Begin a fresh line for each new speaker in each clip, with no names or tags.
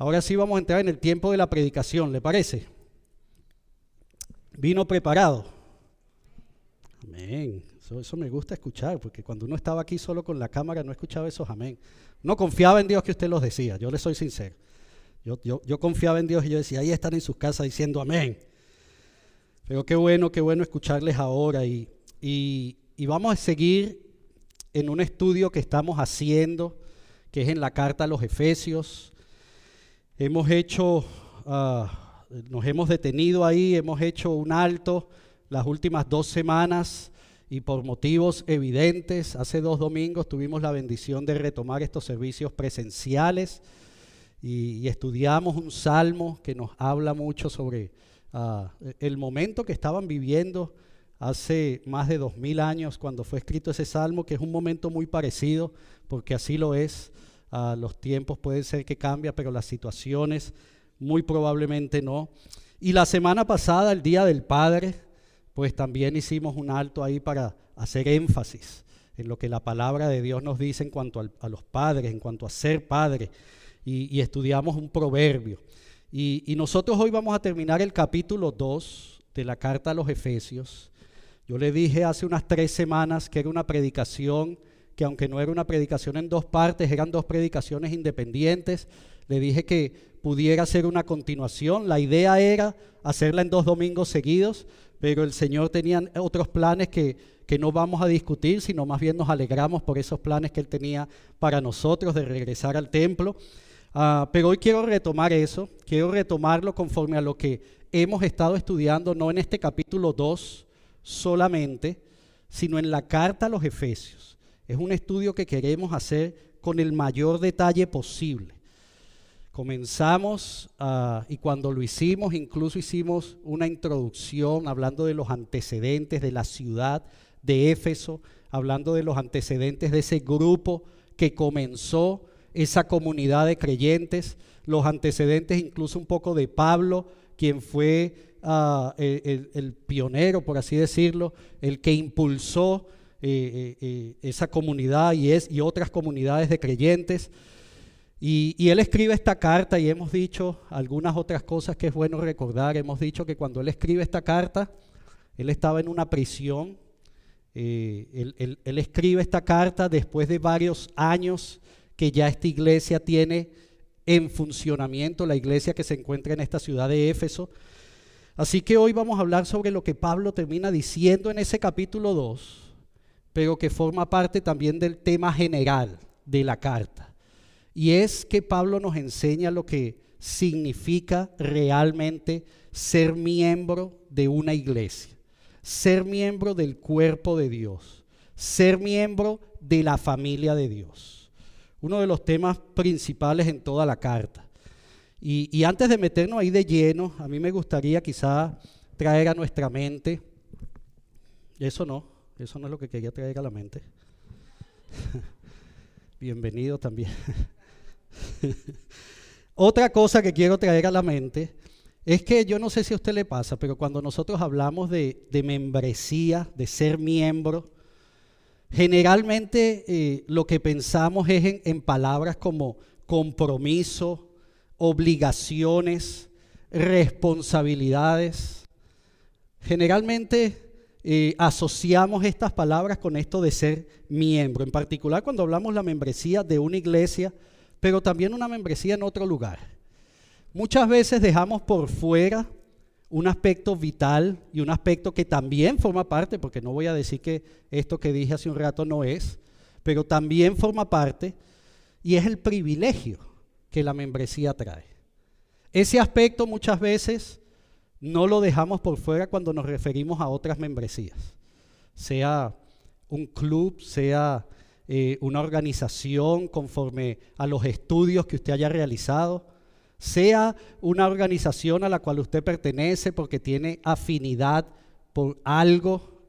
Ahora sí vamos a entrar en el tiempo de la predicación, ¿le parece? Vino preparado. Amén. Eso, me gusta escuchar, porque cuando uno estaba aquí solo con la cámara no escuchaba esos amén. No confiaba en Dios que usted los decía, yo le soy sincero. Yo, yo, confiaba en Dios y yo decía, ahí están en sus casas diciendo amén. Pero qué bueno, qué bueno escucharles ahora. Y, y, y vamos a seguir en un estudio que estamos haciendo, que es en la carta a los Efesios. Hemos hecho, ah, nos hemos detenido ahí, hemos hecho un alto las últimas dos semanas y por motivos evidentes, hace dos domingos tuvimos la bendición de retomar estos servicios presenciales y, estudiamos un salmo que nos habla mucho sobre ah, el momento que estaban viviendo hace más de dos mil años cuando fue escrito ese salmo, que es un momento muy parecido, porque así lo es los tiempos pueden ser que cambien, pero las situaciones muy probablemente no. Y la semana pasada, el Día del Padre, pues también hicimos un alto ahí para hacer énfasis en lo que la palabra de Dios nos dice en cuanto a los padres, en cuanto a ser padre, y, estudiamos un proverbio. Y, y, nosotros hoy vamos a terminar el capítulo 2 de la carta a los Efesios. Yo le dije hace unas tres semanas que era una predicación que aunque no era una predicación en dos partes, eran dos predicaciones independientes. Le dije que pudiera ser una continuación. La idea era hacerla en dos domingos seguidos, pero el Señor tenía otros planes que, que no vamos a discutir, sino más bien nos alegramos por esos planes que Él tenía para nosotros de regresar al templo. Ah, pero hoy quiero retomar eso, quiero retomarlo conforme a lo que hemos estado estudiando, no en este capítulo 2 solamente, sino en la carta a los Efesios. Es un estudio que queremos hacer con el mayor detalle posible. Comenzamos ah, y cuando lo hicimos, incluso hicimos una introducción hablando de los antecedentes de la ciudad de Éfeso, hablando de los antecedentes de ese grupo que comenzó esa comunidad de creyentes, los antecedentes incluso un poco de Pablo, quien fue ah, el pionero, por así decirlo, el que impulsó eh, eh, eh, esa comunidad y, es, y otras comunidades de creyentes. Y, él escribe esta carta y hemos dicho algunas otras cosas que es bueno recordar. Hemos dicho que cuando él escribe esta carta, él estaba en una prisión. él, él, él, escribe esta carta después de varios años que ya esta iglesia tiene en funcionamiento, la iglesia que se encuentra en esta ciudad de Éfeso. Así que hoy vamos a hablar sobre lo que Pablo termina diciendo en ese capítulo 2 pero que forma parte también del tema general de la carta. Y es que Pablo nos enseña lo que significa realmente ser miembro de una iglesia, ser miembro del cuerpo de Dios, ser miembro de la familia de Dios. Uno de los temas principales en toda la carta. Y, antes de meternos ahí de lleno, a mí me gustaría quizá traer a nuestra mente, eso no, eso no es lo que quería traer a la mente. Bienvenido también. Otra cosa que quiero traer a la mente es que yo no sé si a usted le pasa, pero cuando nosotros hablamos de, membresía, de ser miembro, generalmente eh, lo que pensamos es en palabras como compromiso, obligaciones, responsabilidades. Generalmente asociamos estas palabras con esto de ser miembro, en particular cuando hablamos la membresía de una iglesia, pero también una membresía en otro lugar. Muchas veces dejamos por fuera un aspecto vital y un aspecto que también forma parte, porque no voy a decir que esto que dije hace un rato no es, pero también forma parte, y es el privilegio que la membresía trae. Ese aspecto muchas veces no lo dejamos por fuera cuando nos referimos a otras membresías, sea un club, sea eh, una organización conforme a los estudios que usted haya realizado, sea una organización a la cual usted pertenece porque tiene afinidad por algo.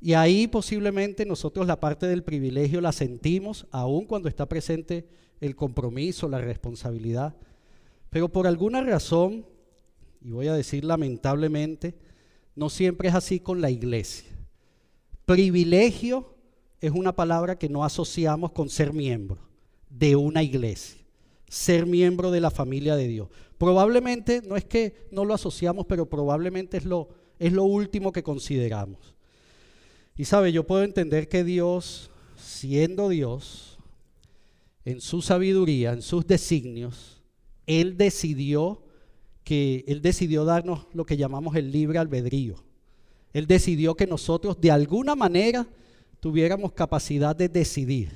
Y ahí posiblemente nosotros la parte del privilegio la sentimos, aun cuando está presente el compromiso, la responsabilidad. Pero por alguna razón y voy a decir lamentablemente, no siempre es así con la iglesia. Privilegio es una palabra que no asociamos con ser miembro de una iglesia. ser miembro de la familia de Dios. Probablemente, no es que no lo asociamos, pero probablemente es lo, es lo último que consideramos. Y sabe, yo puedo entender que Dios, siendo Dios, en su sabiduría, en sus designios, Él decidió que Él decidió darnos lo que llamamos el libre albedrío. Él decidió que nosotros de alguna manera tuviéramos capacidad de decidir,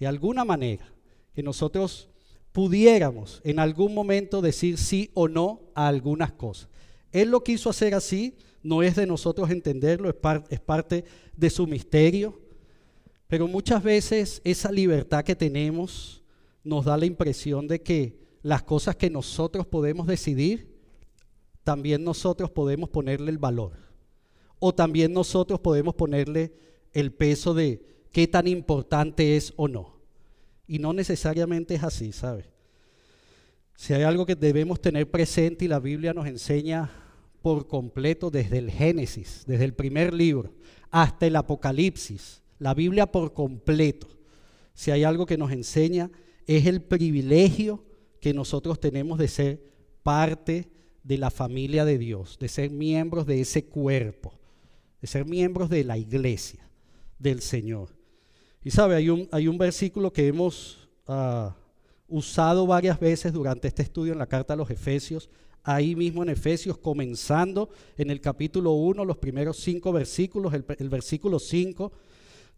de alguna manera, que nosotros pudiéramos en algún momento decir sí o no a algunas cosas. Él lo quiso hacer así, no es de nosotros entenderlo, es, es parte de su misterio, pero muchas veces esa libertad que tenemos nos da la impresión de que las cosas que nosotros podemos decidir, también nosotros podemos ponerle el valor. O también nosotros podemos ponerle el peso de qué tan importante es o no. Y no necesariamente es así, ¿sabe? Si hay algo que debemos tener presente y la Biblia nos enseña por completo desde el Génesis, desde el primer libro, hasta el Apocalipsis, la Biblia por completo, si hay algo que nos enseña, es el privilegio que nosotros tenemos de ser parte de la familia de Dios, de ser miembros de ese cuerpo, de ser miembros de la iglesia del Señor. Y sabe, hay un, hay un versículo que hemos ah, usado varias veces durante este estudio en la carta a los Efesios, ahí mismo en Efesios, comenzando en el capítulo 1, los primeros cinco versículos, el, el versículo 5,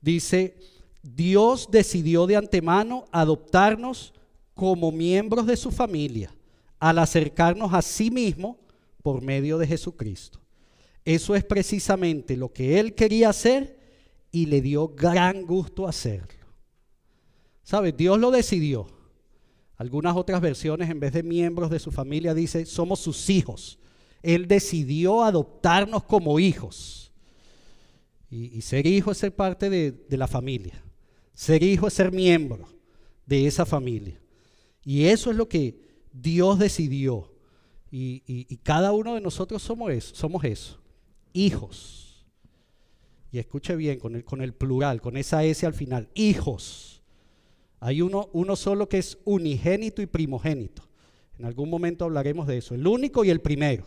dice, Dios decidió de antemano adoptarnos como miembros de su familia al acercarnos a sí mismo por medio de Jesucristo. Eso es precisamente lo que él quería hacer y le dio gran gusto hacerlo. ¿Sabes? Dios lo decidió. Algunas otras versiones, en vez de miembros de su familia, dice, somos sus hijos. Él decidió adoptarnos como hijos. Y, ser hijo es ser parte de la familia. Ser hijo es ser miembro de esa familia. Y eso es lo que Dios decidió. Y, cada uno de nosotros somos eso, somos eso, hijos. Y escuche bien con el, plural, con esa S al final, hijos. Hay uno, solo que es unigénito y primogénito. En algún momento hablaremos de eso, el único y el primero.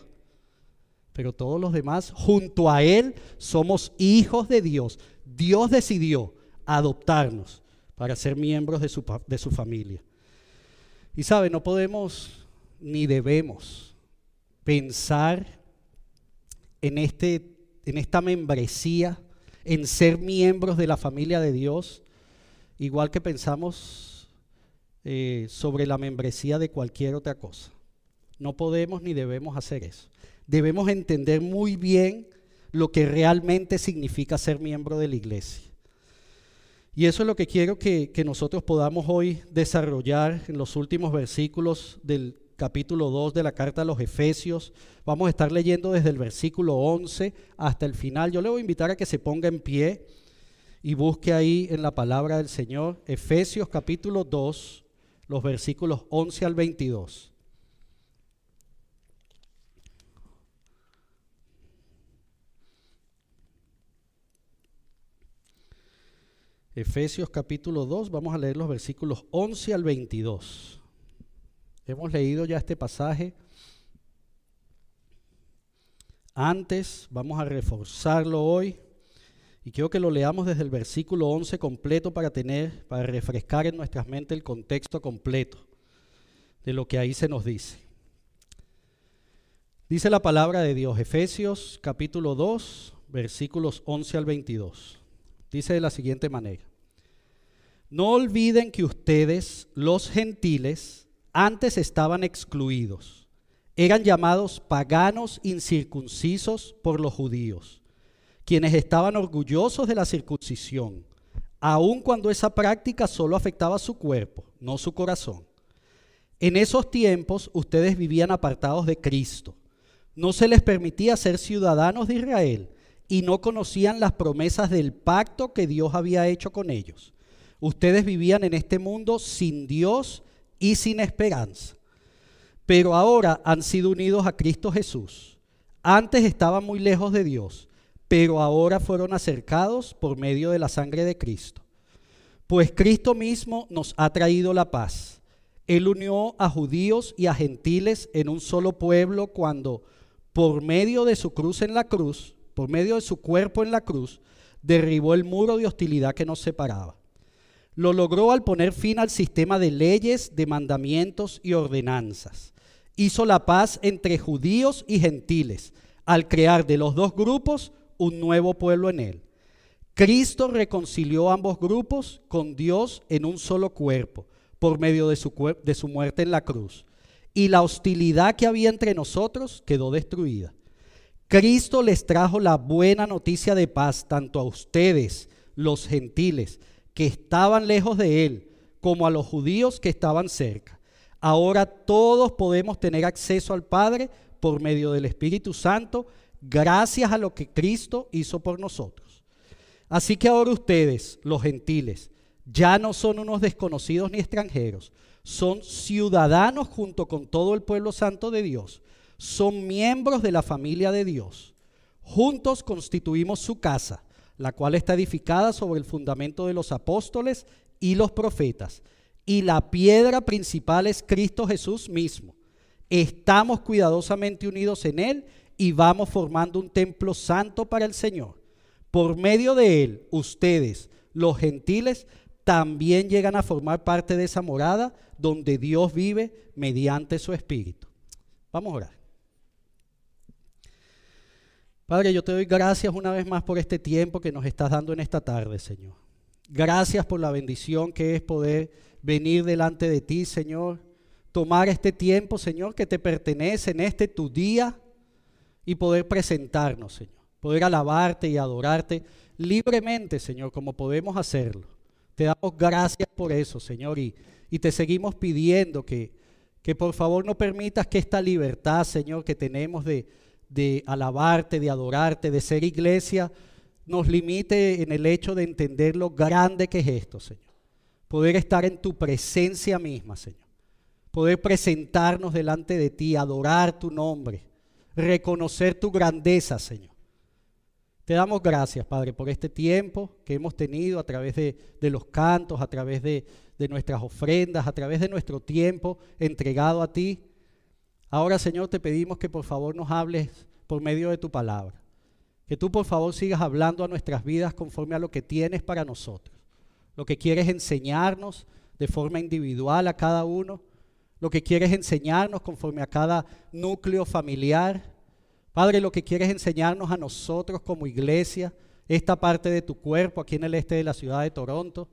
Pero todos los demás, junto a Él, somos hijos de Dios. Dios decidió adoptarnos para ser miembros de su familia. Y sabe, no podemos ni debemos pensar en, este, en esta membresía, en ser miembros de la familia de Dios, igual que pensamos eh, sobre la membresía de cualquier otra cosa. No podemos ni debemos hacer eso. Debemos entender muy bien lo que realmente significa ser miembro de la iglesia. Y eso es lo que quiero que, nosotros podamos hoy desarrollar en los últimos versículos del capítulo 2 de la carta a los Efesios. Vamos a estar leyendo desde el versículo 11 hasta el final. Yo le voy a invitar a que se ponga en pie y busque ahí en la palabra del Señor, Efesios capítulo 2, los versículos 11 al 22. Efesios capítulo 2, vamos a leer los versículos 11 al 22. Hemos leído ya este pasaje. Antes vamos a reforzarlo hoy y quiero que lo leamos desde el versículo 11 completo para tener para refrescar en nuestras mentes el contexto completo de lo que ahí se nos dice. Dice la palabra de Dios, Efesios capítulo 2, versículos 11 al 22. Dice de la siguiente manera. No olviden que ustedes, los gentiles, antes estaban excluidos. Eran llamados paganos incircuncisos por los judíos, quienes estaban orgullosos de la circuncisión, aun cuando esa práctica solo afectaba su cuerpo, no su corazón. En esos tiempos ustedes vivían apartados de Cristo. No se les permitía ser ciudadanos de Israel y no conocían las promesas del pacto que Dios había hecho con ellos. Ustedes vivían en este mundo sin Dios y sin esperanza. Pero ahora han sido unidos a Cristo Jesús. Antes estaban muy lejos de Dios, pero ahora fueron acercados por medio de la sangre de Cristo. Pues Cristo mismo nos ha traído la paz. Él unió a judíos y a gentiles en un solo pueblo cuando, por medio de su cruz en la cruz, por medio de su cuerpo en la cruz, derribó el muro de hostilidad que nos separaba. Lo logró al poner fin al sistema de leyes, de mandamientos y ordenanzas. Hizo la paz entre judíos y gentiles al crear de los dos grupos un nuevo pueblo en él. Cristo reconcilió ambos grupos con Dios en un solo cuerpo por medio de su, de su muerte en la cruz. Y la hostilidad que había entre nosotros quedó destruida. Cristo les trajo la buena noticia de paz tanto a ustedes, los gentiles, que estaban lejos de Él, como a los judíos que estaban cerca. Ahora todos podemos tener acceso al Padre por medio del Espíritu Santo, gracias a lo que Cristo hizo por nosotros. Así que ahora ustedes, los gentiles, ya no son unos desconocidos ni extranjeros, son ciudadanos junto con todo el pueblo santo de Dios, son miembros de la familia de Dios. Juntos constituimos su casa, la cual está edificada sobre el fundamento de los apóstoles y los profetas, y la piedra principal es Cristo Jesús mismo. Estamos cuidadosamente unidos en Él y vamos formando un templo santo para el Señor. Por medio de Él, ustedes, los gentiles, también llegan a formar parte de esa morada donde Dios vive mediante su Espíritu. Vamos a orar. Padre, yo te doy gracias una vez más por este tiempo que nos estás dando en esta tarde, Señor. Gracias por la bendición que es poder venir delante de ti, Señor. Tomar este tiempo, Señor, que te pertenece en este tu día y poder presentarnos, Señor. Poder alabarte y adorarte libremente, Señor, como podemos hacerlo. Te damos gracias por eso, Señor, y, y te seguimos pidiendo que, que por favor no permitas que esta libertad, Señor, que tenemos de, de alabarte, de adorarte, de ser iglesia, nos limite en el hecho de entender lo grande que es esto, Señor. Poder estar en tu presencia misma, Señor. Poder presentarnos delante de ti, adorar tu nombre, reconocer tu grandeza, Señor. Te damos gracias, Padre, por este tiempo que hemos tenido a través de, los cantos, a través de, de nuestras ofrendas, a través de nuestro tiempo entregado a ti. Ahora, Señor, te pedimos que por favor nos hables por medio de tu palabra. Que tú por favor sigas hablando a nuestras vidas conforme a lo que tienes para nosotros. Lo que quieres enseñarnos de forma individual a cada uno. Lo que quieres enseñarnos conforme a cada núcleo familiar Padre, lo que quieres enseñarnos a nosotros como iglesia, esta parte de tu cuerpo aquí en el este de la ciudad de Toronto,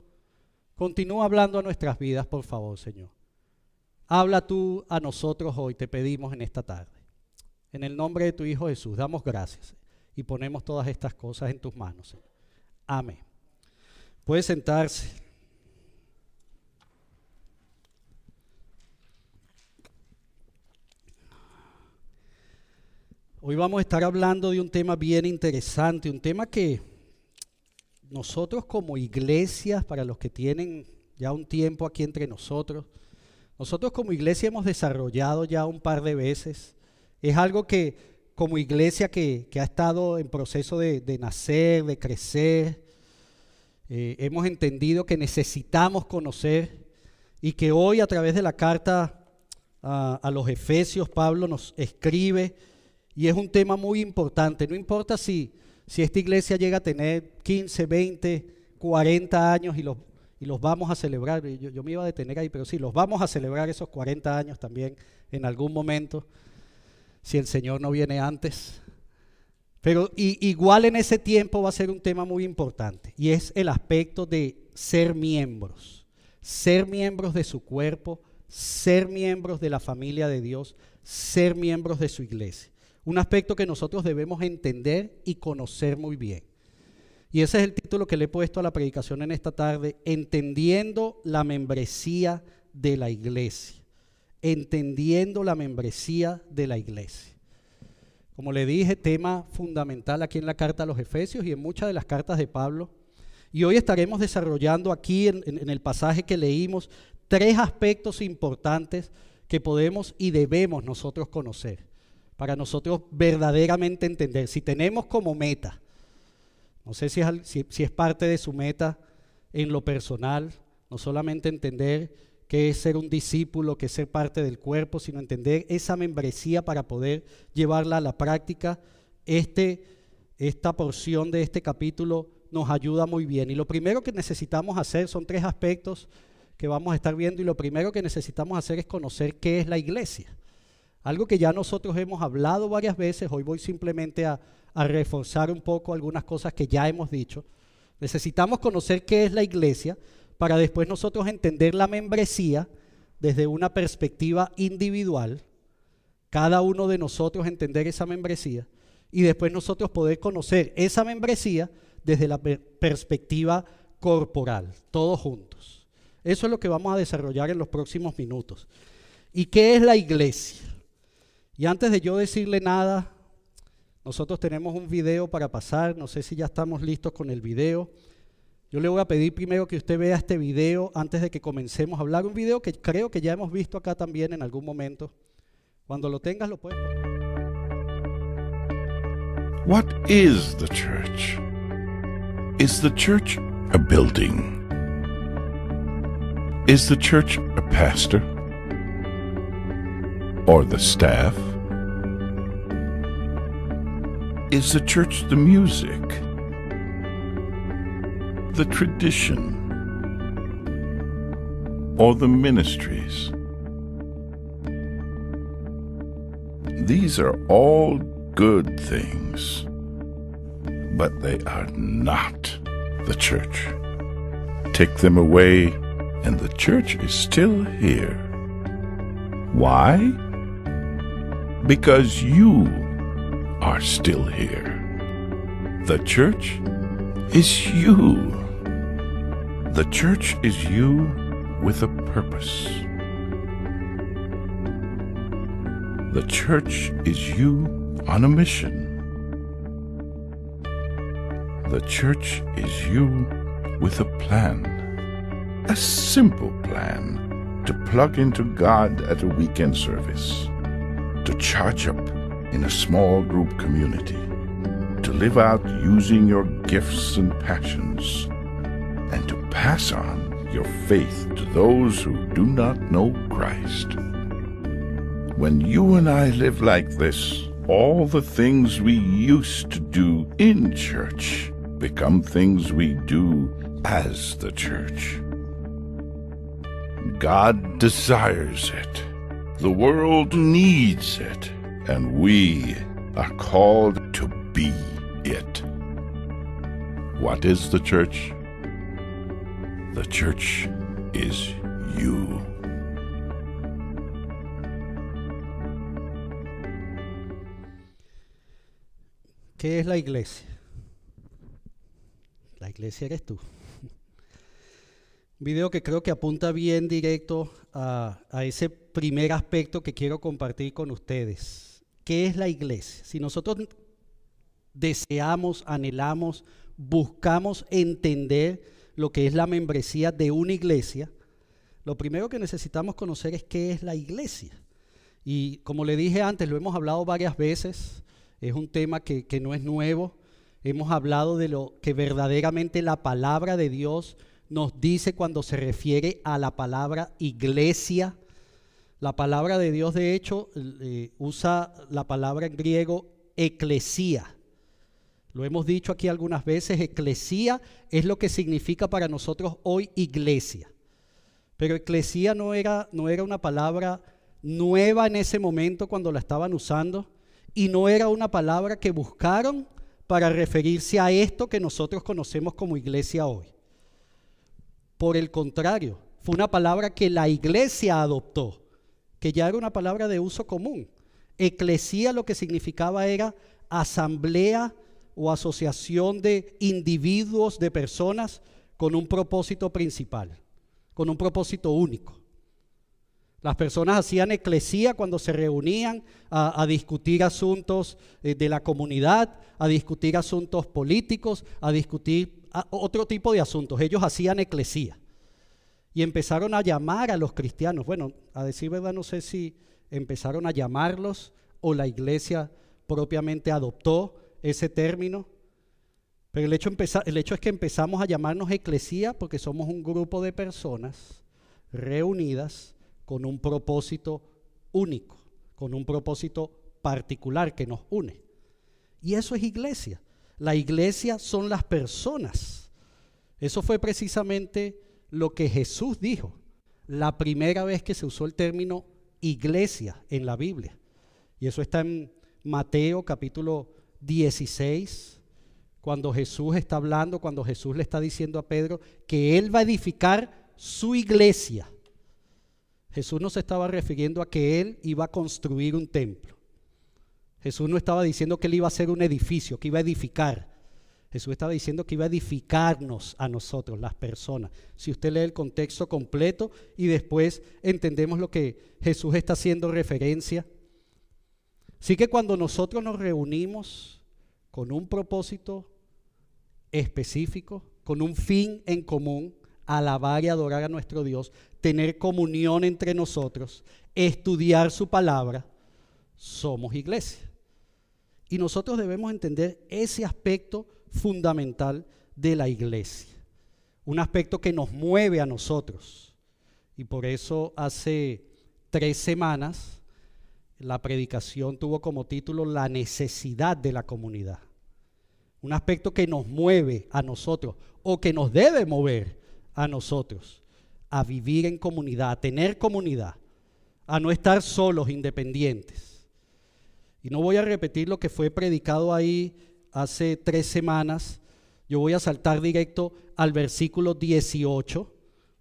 continúa hablando a nuestras vidas, por favor, Señor. Habla tú a nosotros hoy, te pedimos en esta tarde. En el nombre de tu Hijo Jesús, damos gracias y ponemos todas estas cosas en tus manos. Amén. Puede sentarse. Hoy vamos a estar hablando de un tema bien interesante, un tema que nosotros como iglesia, para los que tienen ya un tiempo aquí entre nosotros, nosotros como iglesia hemos desarrollado ya un par de veces. Es algo que como iglesia que, ha estado en proceso de, nacer, de crecer, eh, hemos entendido que necesitamos conocer y que hoy a través de la carta a los Efesios, Pablo nos escribe y es un tema muy importante. No importa si, si esta iglesia llega a tener 15, 20, 40 años y los, y los vamos a celebrar. Yo, yo, me iba a detener ahí, pero sí, los vamos a celebrar esos 40 años también en algún momento, si el Señor no viene antes. Pero igual en ese tiempo va a ser un tema muy importante y es el aspecto de ser miembros, ser miembros de su cuerpo, ser miembros de la familia de Dios, ser miembros de su iglesia. Un aspecto que nosotros debemos entender y conocer muy bien. Y ese es el título que le he puesto a la predicación en esta tarde, entendiendo la membresía de la iglesia. Entendiendo la membresía de la iglesia. Como le dije, tema fundamental aquí en la carta a los Efesios y en muchas de las cartas de Pablo. Y hoy estaremos desarrollando aquí en, en el pasaje que leímos tres aspectos importantes que podemos y debemos nosotros conocer para nosotros verdaderamente entender. Si tenemos como meta, no sé si es, si, es parte de su meta en lo personal, no solamente entender qué es ser un discípulo, qué es ser parte del cuerpo, sino entender esa membresía para poder llevarla a la práctica. Este, esta porción de este capítulo nos ayuda muy bien. Y lo primero que necesitamos hacer son tres aspectos que vamos a estar viendo y lo primero que necesitamos hacer es conocer qué es la iglesia. Algo que ya nosotros hemos hablado varias veces, hoy voy simplemente a, reforzar un poco algunas cosas que ya hemos dicho. Necesitamos conocer qué es la iglesia para después nosotros entender la membresía desde una perspectiva individual, cada uno de nosotros entender esa membresía y después nosotros poder conocer esa membresía desde la perspectiva corporal, todos juntos. Eso es lo que vamos a desarrollar en los próximos minutos. ¿Y qué es la iglesia? Y antes de yo decirle nada, nosotros tenemos un video para pasar, no sé si ya estamos listos con el video. Yo le voy a pedir primero que usted vea este video antes de que comencemos a hablar. Un video que creo que ya hemos visto acá también en algún momento. Cuando lo tengas lo puedes.
What is the church? Is the church a building? Is the church a pastor? Or the staff? Is the church the music? the tradition or the ministries. These are all good things, but they are not the church. Take them away, and the church is still here. Why? Because you are still here. The church is you. The church is you with a purpose. The church is you on a mission. The church is you with a plan. A simple plan to plug into God at a weekend service. To charge up in a small group community. To live out using your gifts and passions and to pass on your faith to those who do not know Christ. When you and I live like this, all the things we used to do in church become things we do as the church. God desires it. The world needs it. And we are called to be it. What is the church? The church is you.
¿Qué es la iglesia? La iglesia eres tú. Video que creo que apunta bien directo a, a, ese primer aspecto que quiero compartir con ustedes. ¿Qué es la iglesia? Si nosotros deseamos, anhelamos, buscamos entender lo que es la membresía de una iglesia, lo primero que necesitamos conocer es qué es la iglesia. Y como le dije antes, lo hemos hablado varias veces, es un tema que, que no es nuevo, hemos hablado de lo que verdaderamente la palabra de Dios nos dice cuando se refiere a la palabra iglesia. La palabra de Dios, de hecho, eh, usa la palabra en griego eclesía. Lo hemos dicho aquí algunas veces, eclesía es lo que significa para nosotros hoy iglesia. Pero eclesía no era, no era una palabra nueva en ese momento cuando la estaban usando y no era una palabra que buscaron para referirse a esto que nosotros conocemos como iglesia hoy. Por el contrario, fue una palabra que la iglesia adoptó, que ya era una palabra de uso común. Eclesía lo que significaba era asamblea o asociación de individuos, de personas, con un propósito principal, con un propósito único. Las personas hacían eclesía cuando se reunían a, discutir asuntos eh, de la comunidad, a discutir asuntos políticos, a discutir otro tipo de asuntos. Ellos hacían eclesía. Y empezaron a llamar a los cristianos. Bueno, a decir verdad, no sé si empezaron a llamarlos o la iglesia propiamente adoptó ese término. Pero el hecho, es que empezamos a llamarnos eclesía porque somos un grupo de personas reunidas con un propósito único, con un propósito particular que nos une. Y eso es iglesia. La iglesia son las personas. Eso fue precisamente lo que Jesús dijo la primera vez que se usó el término iglesia en la Biblia. Y eso está en Mateo capítulo 16, cuando Jesús está hablando, cuando Jesús le está diciendo a Pedro que él va a edificar su iglesia. Jesús no se estaba refiriendo a que él iba a construir un templo. Jesús no estaba diciendo que él iba a hacer un edificio, que iba a edificar. Jesús estaba diciendo que iba a edificarnos a nosotros, las personas. Si usted lee el contexto completo y después entendemos lo que Jesús está haciendo referencia. Así que cuando nosotros nos reunimos con un propósito específico, con un fin en común, alabar y adorar a nuestro Dios, tener comunión entre nosotros, estudiar su palabra, somos iglesia. Y nosotros debemos entender ese aspecto fundamental de la iglesia. Un aspecto que nos mueve a nosotros. Y por eso hace tres semanas la predicación tuvo como título La necesidad de la comunidad. Un aspecto que nos mueve a nosotros o que nos debe mover a nosotros a vivir en comunidad, a tener comunidad, a no estar solos, independientes. Y no voy a repetir lo que fue predicado ahí hace tres semanas, yo voy a saltar directo al versículo 18,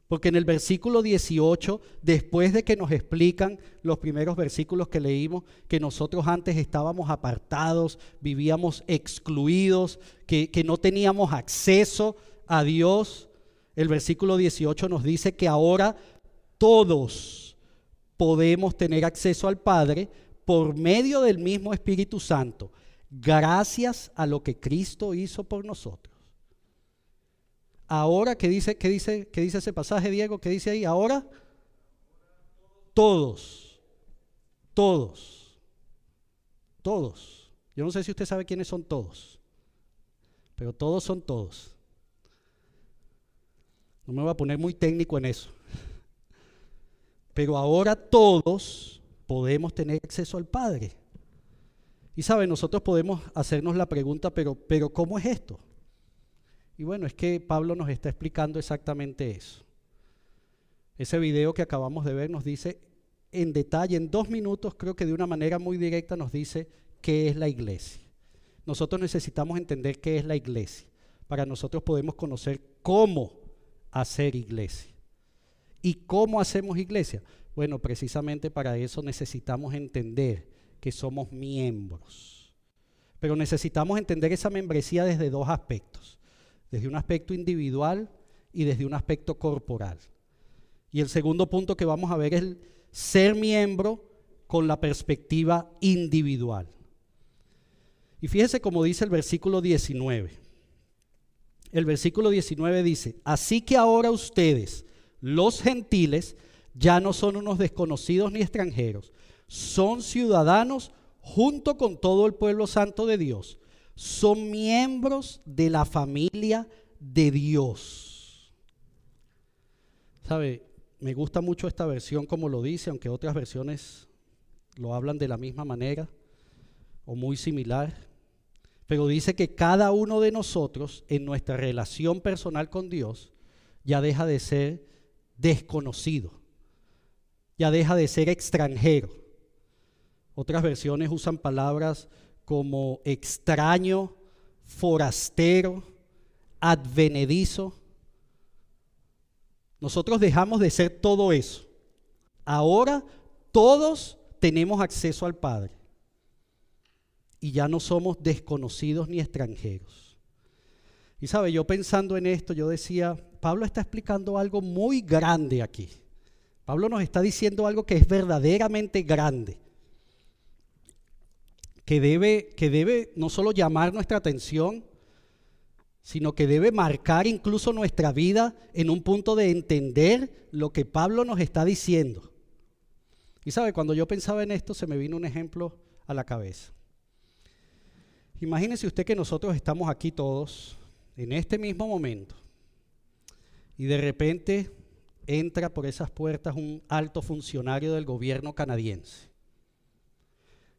porque en el versículo 18, después de que nos explican los primeros versículos que leímos, que nosotros antes estábamos apartados, vivíamos excluidos, que, que no teníamos acceso a Dios, el versículo 18 nos dice que ahora todos podemos tener acceso al Padre por medio del mismo Espíritu Santo gracias a lo que Cristo hizo por nosotros. Ahora, ¿qué dice, qué dice, qué dice ese pasaje, Diego? ¿Qué dice ahí? Ahora, todos, todos, todos. Yo no sé si usted sabe quiénes son todos, pero todos son todos. No me voy a poner muy técnico en eso. Pero ahora todos podemos tener acceso al Padre. Y sabe, nosotros podemos hacernos la pregunta, pero, pero ¿cómo es esto? Y bueno, es que Pablo nos está explicando exactamente eso. Ese video que acabamos de ver nos dice en detalle, en dos minutos, creo que de una manera muy directa nos dice qué es la iglesia. Nosotros necesitamos entender qué es la iglesia. Para nosotros podemos conocer cómo hacer iglesia. ¿Y cómo hacemos iglesia? Bueno, precisamente para eso necesitamos entender que somos miembros. Pero necesitamos entender esa membresía desde dos aspectos, desde un aspecto individual y desde un aspecto corporal. Y el segundo punto que vamos a ver es el ser miembro con la perspectiva individual. Y fíjese como dice el versículo 19. El versículo 19 dice, así que ahora ustedes, los gentiles, ya no son unos desconocidos ni extranjeros, son ciudadanos junto con todo el pueblo santo de Dios. Son miembros de la familia de Dios. ¿Sabe? Me gusta mucho esta versión como lo dice, aunque otras versiones lo hablan de la misma manera o muy similar. Pero dice que cada uno de nosotros en nuestra relación personal con Dios ya deja de ser desconocido, ya deja de ser extranjero otras versiones usan palabras como extraño, forastero, advenedizo. Nosotros dejamos de ser todo eso. Ahora todos tenemos acceso al Padre. Y ya no somos desconocidos ni extranjeros. Y sabe, yo pensando en esto, yo decía, Pablo está explicando algo muy grande aquí. Pablo nos está diciendo algo que es verdaderamente grande que debe, que debe no solo llamar nuestra atención, sino que debe marcar incluso nuestra vida en un punto de entender lo que Pablo nos está diciendo. Y sabe, cuando yo pensaba en esto se me vino un ejemplo a la cabeza. Imagínese usted que nosotros estamos aquí todos en este mismo momento y de repente entra por esas puertas un alto funcionario del gobierno canadiense.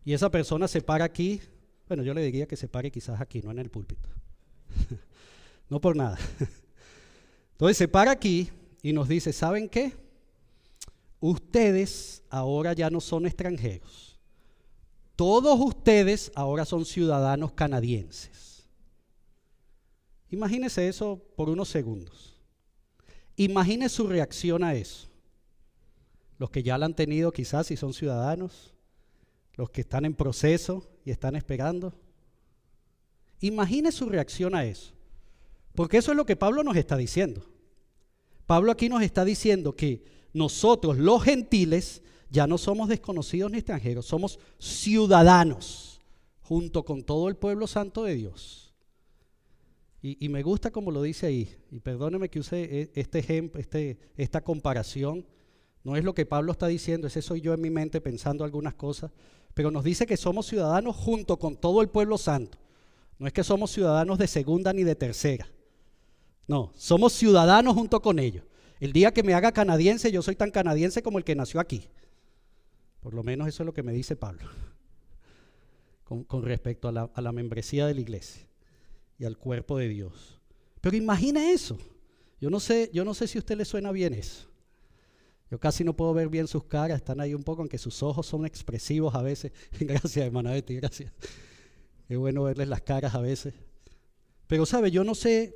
Y esa persona se para aquí, bueno, yo le diría que se pare quizás aquí, no en el púlpito. no por nada. Entonces se para aquí y nos dice, ¿saben qué? Ustedes ahora ya no son extranjeros. Todos ustedes ahora son ciudadanos canadienses. Imagínese eso por unos segundos. Imagine su reacción a eso. Los que ya la han tenido quizás si son ciudadanos, los que están en proceso y están esperando. Imagine su reacción a eso. Porque eso es lo que Pablo nos está diciendo. Pablo aquí nos está diciendo que nosotros los gentiles ya no somos desconocidos ni extranjeros, somos ciudadanos junto con todo el pueblo santo de Dios. Y, me gusta como lo dice ahí, y perdóneme que use e, este ejemplo, este, esta comparación, no es lo que Pablo está diciendo, ese soy yo en mi mente pensando algunas cosas, pero nos dice que somos ciudadanos junto con todo el pueblo santo. No es que somos ciudadanos de segunda ni de tercera. No, somos ciudadanos junto con ellos. El día que me haga canadiense, yo soy tan canadiense como el que nació aquí. Por lo menos eso es lo que me dice Pablo con, respecto a la, membresía de la iglesia y al cuerpo de Dios. Pero imagina eso. Yo no sé, yo no sé si a usted le suena bien eso. Yo casi no puedo ver bien sus caras, están ahí un poco, aunque sus ojos son expresivos a veces. gracias, hermana Betty, gracias. Qué bueno verles las caras a veces. Pero, ¿sabe? Yo no sé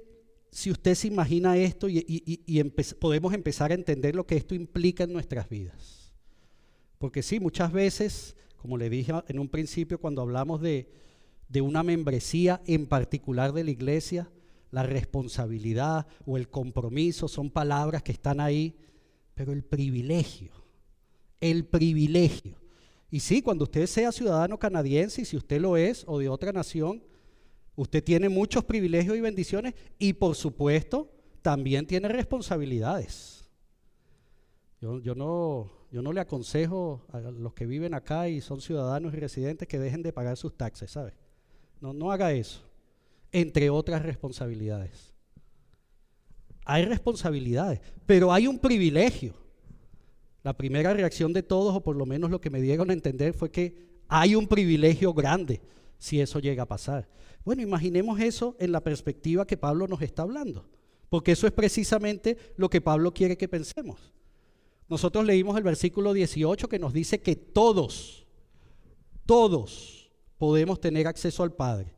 si usted se imagina esto y, podemos empezar a entender lo que esto implica en nuestras vidas. Porque sí, muchas veces, como le dije en un principio cuando hablamos de, de una membresía en particular de la iglesia, la responsabilidad o el compromiso son palabras que están ahí pero el privilegio, el privilegio. Y sí, cuando usted sea ciudadano canadiense, y si usted lo es, o de otra nación, usted tiene muchos privilegios y bendiciones y por supuesto también tiene responsabilidades. Yo, no, yo no le aconsejo a los que viven acá y son ciudadanos y residentes que dejen de pagar sus taxes, ¿sabe? No, no haga eso, entre otras responsabilidades. Hay responsabilidades, pero hay un privilegio. La primera reacción de todos, o por lo menos lo que me dieron a entender, fue que hay un privilegio grande si eso llega a pasar. Bueno, imaginemos eso en la perspectiva que Pablo nos está hablando, porque eso es precisamente lo que Pablo quiere que pensemos. Nosotros leímos el versículo 18 que nos dice que todos, todos podemos tener acceso al Padre.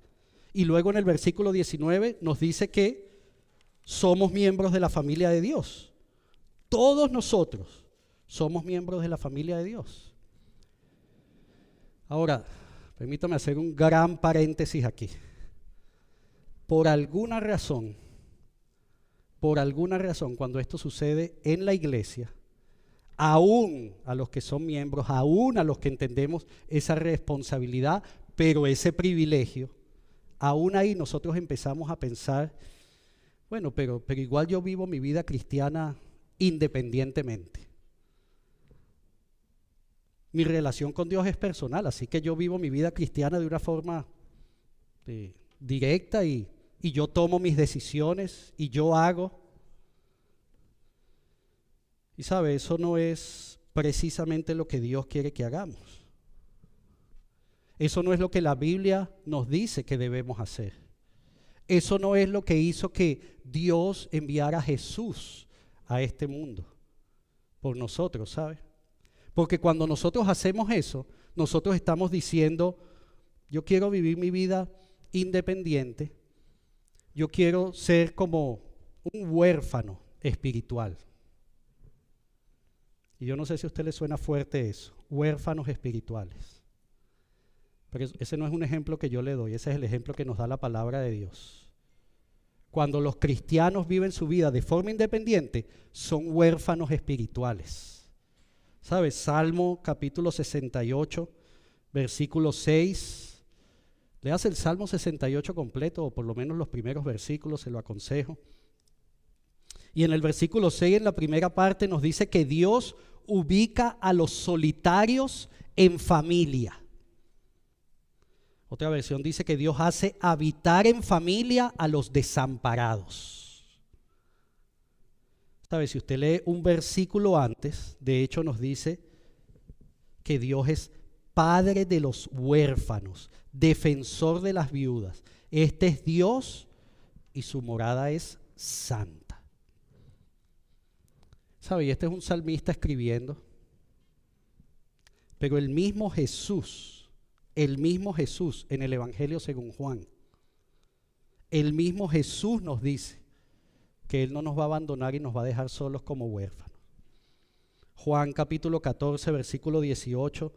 Y luego en el versículo 19 nos dice que somos miembros de la familia de Dios. Todos nosotros somos miembros de la familia de Dios. Ahora, permítame hacer un gran paréntesis aquí. Por alguna razón, por alguna razón, cuando esto sucede en la iglesia, aún a los que son miembros, aún a los que entendemos esa responsabilidad, pero ese privilegio, aún ahí nosotros empezamos a pensar bueno, pero, pero igual yo vivo mi vida cristiana independientemente. Mi relación con Dios es personal, así que yo vivo mi vida cristiana de una forma eh, directa y, y yo tomo mis decisiones y yo hago. Y sabe, eso no es precisamente lo que Dios quiere que hagamos. Eso no es lo que la Biblia nos dice que debemos hacer. Eso no es lo que hizo que Dios enviara a Jesús a este mundo por nosotros, ¿sabe? Porque cuando nosotros hacemos eso, nosotros estamos diciendo, yo quiero vivir mi vida independiente, yo quiero ser como un huérfano espiritual. Y yo no sé si a usted le suena fuerte eso, huérfanos espirituales. Pero ese no es un ejemplo que yo le doy, ese es el ejemplo que nos da la palabra de Dios. Cuando los cristianos viven su vida de forma independiente, son huérfanos espirituales. ¿Sabes? Salmo capítulo 68, versículo 6. Le hace el Salmo 68 completo, o por lo menos los primeros versículos, se lo aconsejo. Y en el versículo 6, en la primera parte, nos dice que Dios ubica a los solitarios en familia. Otra versión dice que Dios hace habitar en familia a los desamparados. ¿Sabe? Si usted lee un versículo antes, de hecho nos dice que Dios es padre de los huérfanos, defensor de las viudas. Este es Dios y su morada es santa. ¿Sabe? Y este es un salmista escribiendo. Pero el mismo Jesús, el mismo Jesús en el Evangelio según Juan, el mismo Jesús nos dice que Él no nos va a abandonar y nos va a dejar solos como huérfanos. Juan capítulo 14, versículo 18,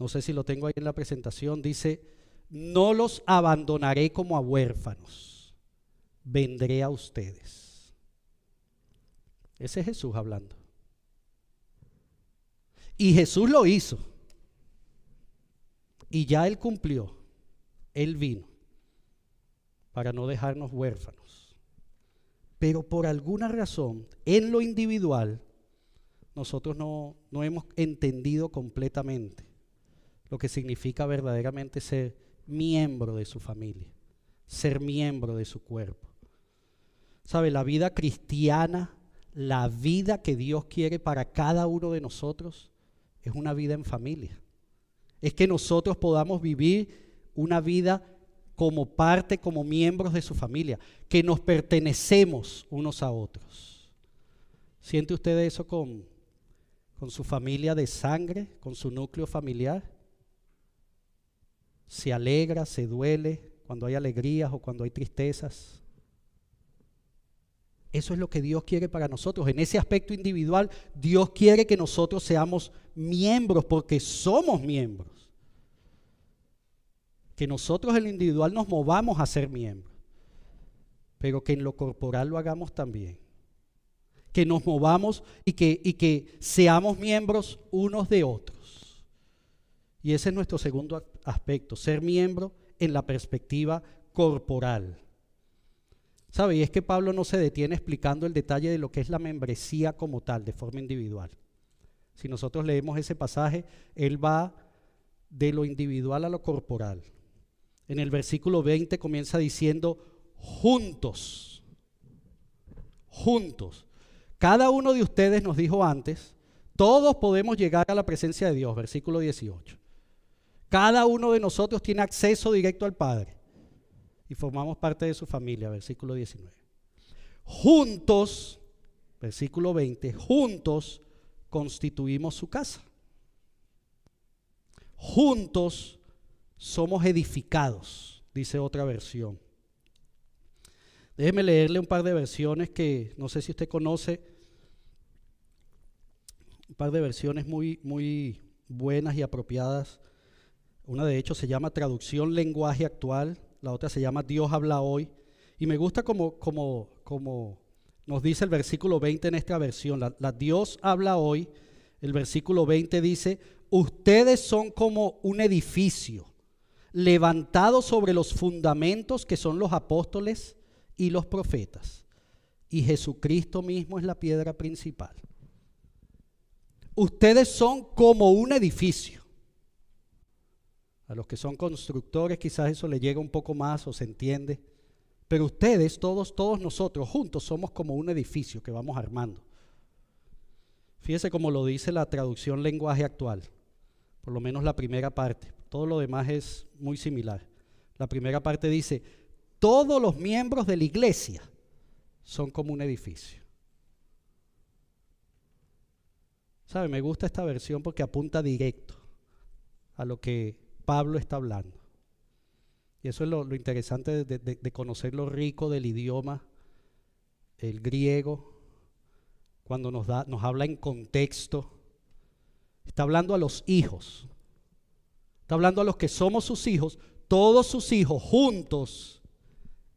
no sé si lo tengo ahí en la presentación, dice, no los abandonaré como a huérfanos, vendré a ustedes. Ese es Jesús hablando. Y Jesús lo hizo. Y ya Él cumplió. Él vino para no dejarnos huérfanos. Pero por alguna razón, en lo individual, nosotros no, no hemos entendido completamente lo que significa verdaderamente ser miembro de su familia, ser miembro de su cuerpo. ¿Sabe? La vida cristiana, la vida que Dios quiere para cada uno de nosotros, es una vida en familia. Es que nosotros podamos vivir una vida como parte, como miembros de su familia, que nos pertenecemos unos a otros. ¿Siente usted eso con, con su familia de sangre, con su núcleo familiar? ¿Se alegra, se duele cuando hay alegrías o cuando hay tristezas? Eso es lo que Dios quiere para nosotros. En ese aspecto individual, Dios quiere que nosotros seamos miembros porque somos miembros. Que nosotros en lo individual nos movamos a ser miembros, pero que en lo corporal lo hagamos también. Que nos movamos y que, y que seamos miembros unos de otros. Y ese es nuestro segundo aspecto, ser miembro en la perspectiva corporal. ¿Sabe? Y es que Pablo no se detiene explicando el detalle de lo que es la membresía como tal, de forma individual. Si nosotros leemos ese pasaje, él va de lo individual a lo corporal. En el versículo 20 comienza diciendo, juntos, juntos. Cada uno de ustedes nos dijo antes, todos podemos llegar a la presencia de Dios, versículo 18. Cada uno de nosotros tiene acceso directo al Padre y formamos parte de su familia, versículo 19. Juntos, versículo 20, juntos constituimos su casa. Juntos somos edificados, dice otra versión. Déjeme leerle un par de versiones que no sé si usted conoce, un par de versiones muy, muy buenas y apropiadas. Una de hecho se llama Traducción Lenguaje Actual la otra se llama Dios habla hoy. Y me gusta como, como, como nos dice el versículo 20 en esta versión. La, Dios habla hoy. El versículo 20 dice, ustedes son como un edificio levantado sobre los fundamentos que son los apóstoles y los profetas. Y Jesucristo mismo es la piedra principal. Ustedes son como un edificio a los que son constructores quizás eso le llega un poco más o se entiende. Pero ustedes, todos, todos nosotros juntos somos como un edificio que vamos armando. Fíjese cómo lo dice la traducción lenguaje actual, por lo menos la primera parte. Todo lo demás es muy similar. La primera parte dice, todos los miembros de la iglesia son como un edificio. ¿Sabe? Me gusta esta versión porque apunta directo a lo que Pablo está hablando. Y eso es lo, interesante de, conocer lo rico del idioma, el griego, cuando nos, da, nos habla en contexto. Está hablando a los hijos. Está hablando a los que somos sus hijos. Todos sus hijos juntos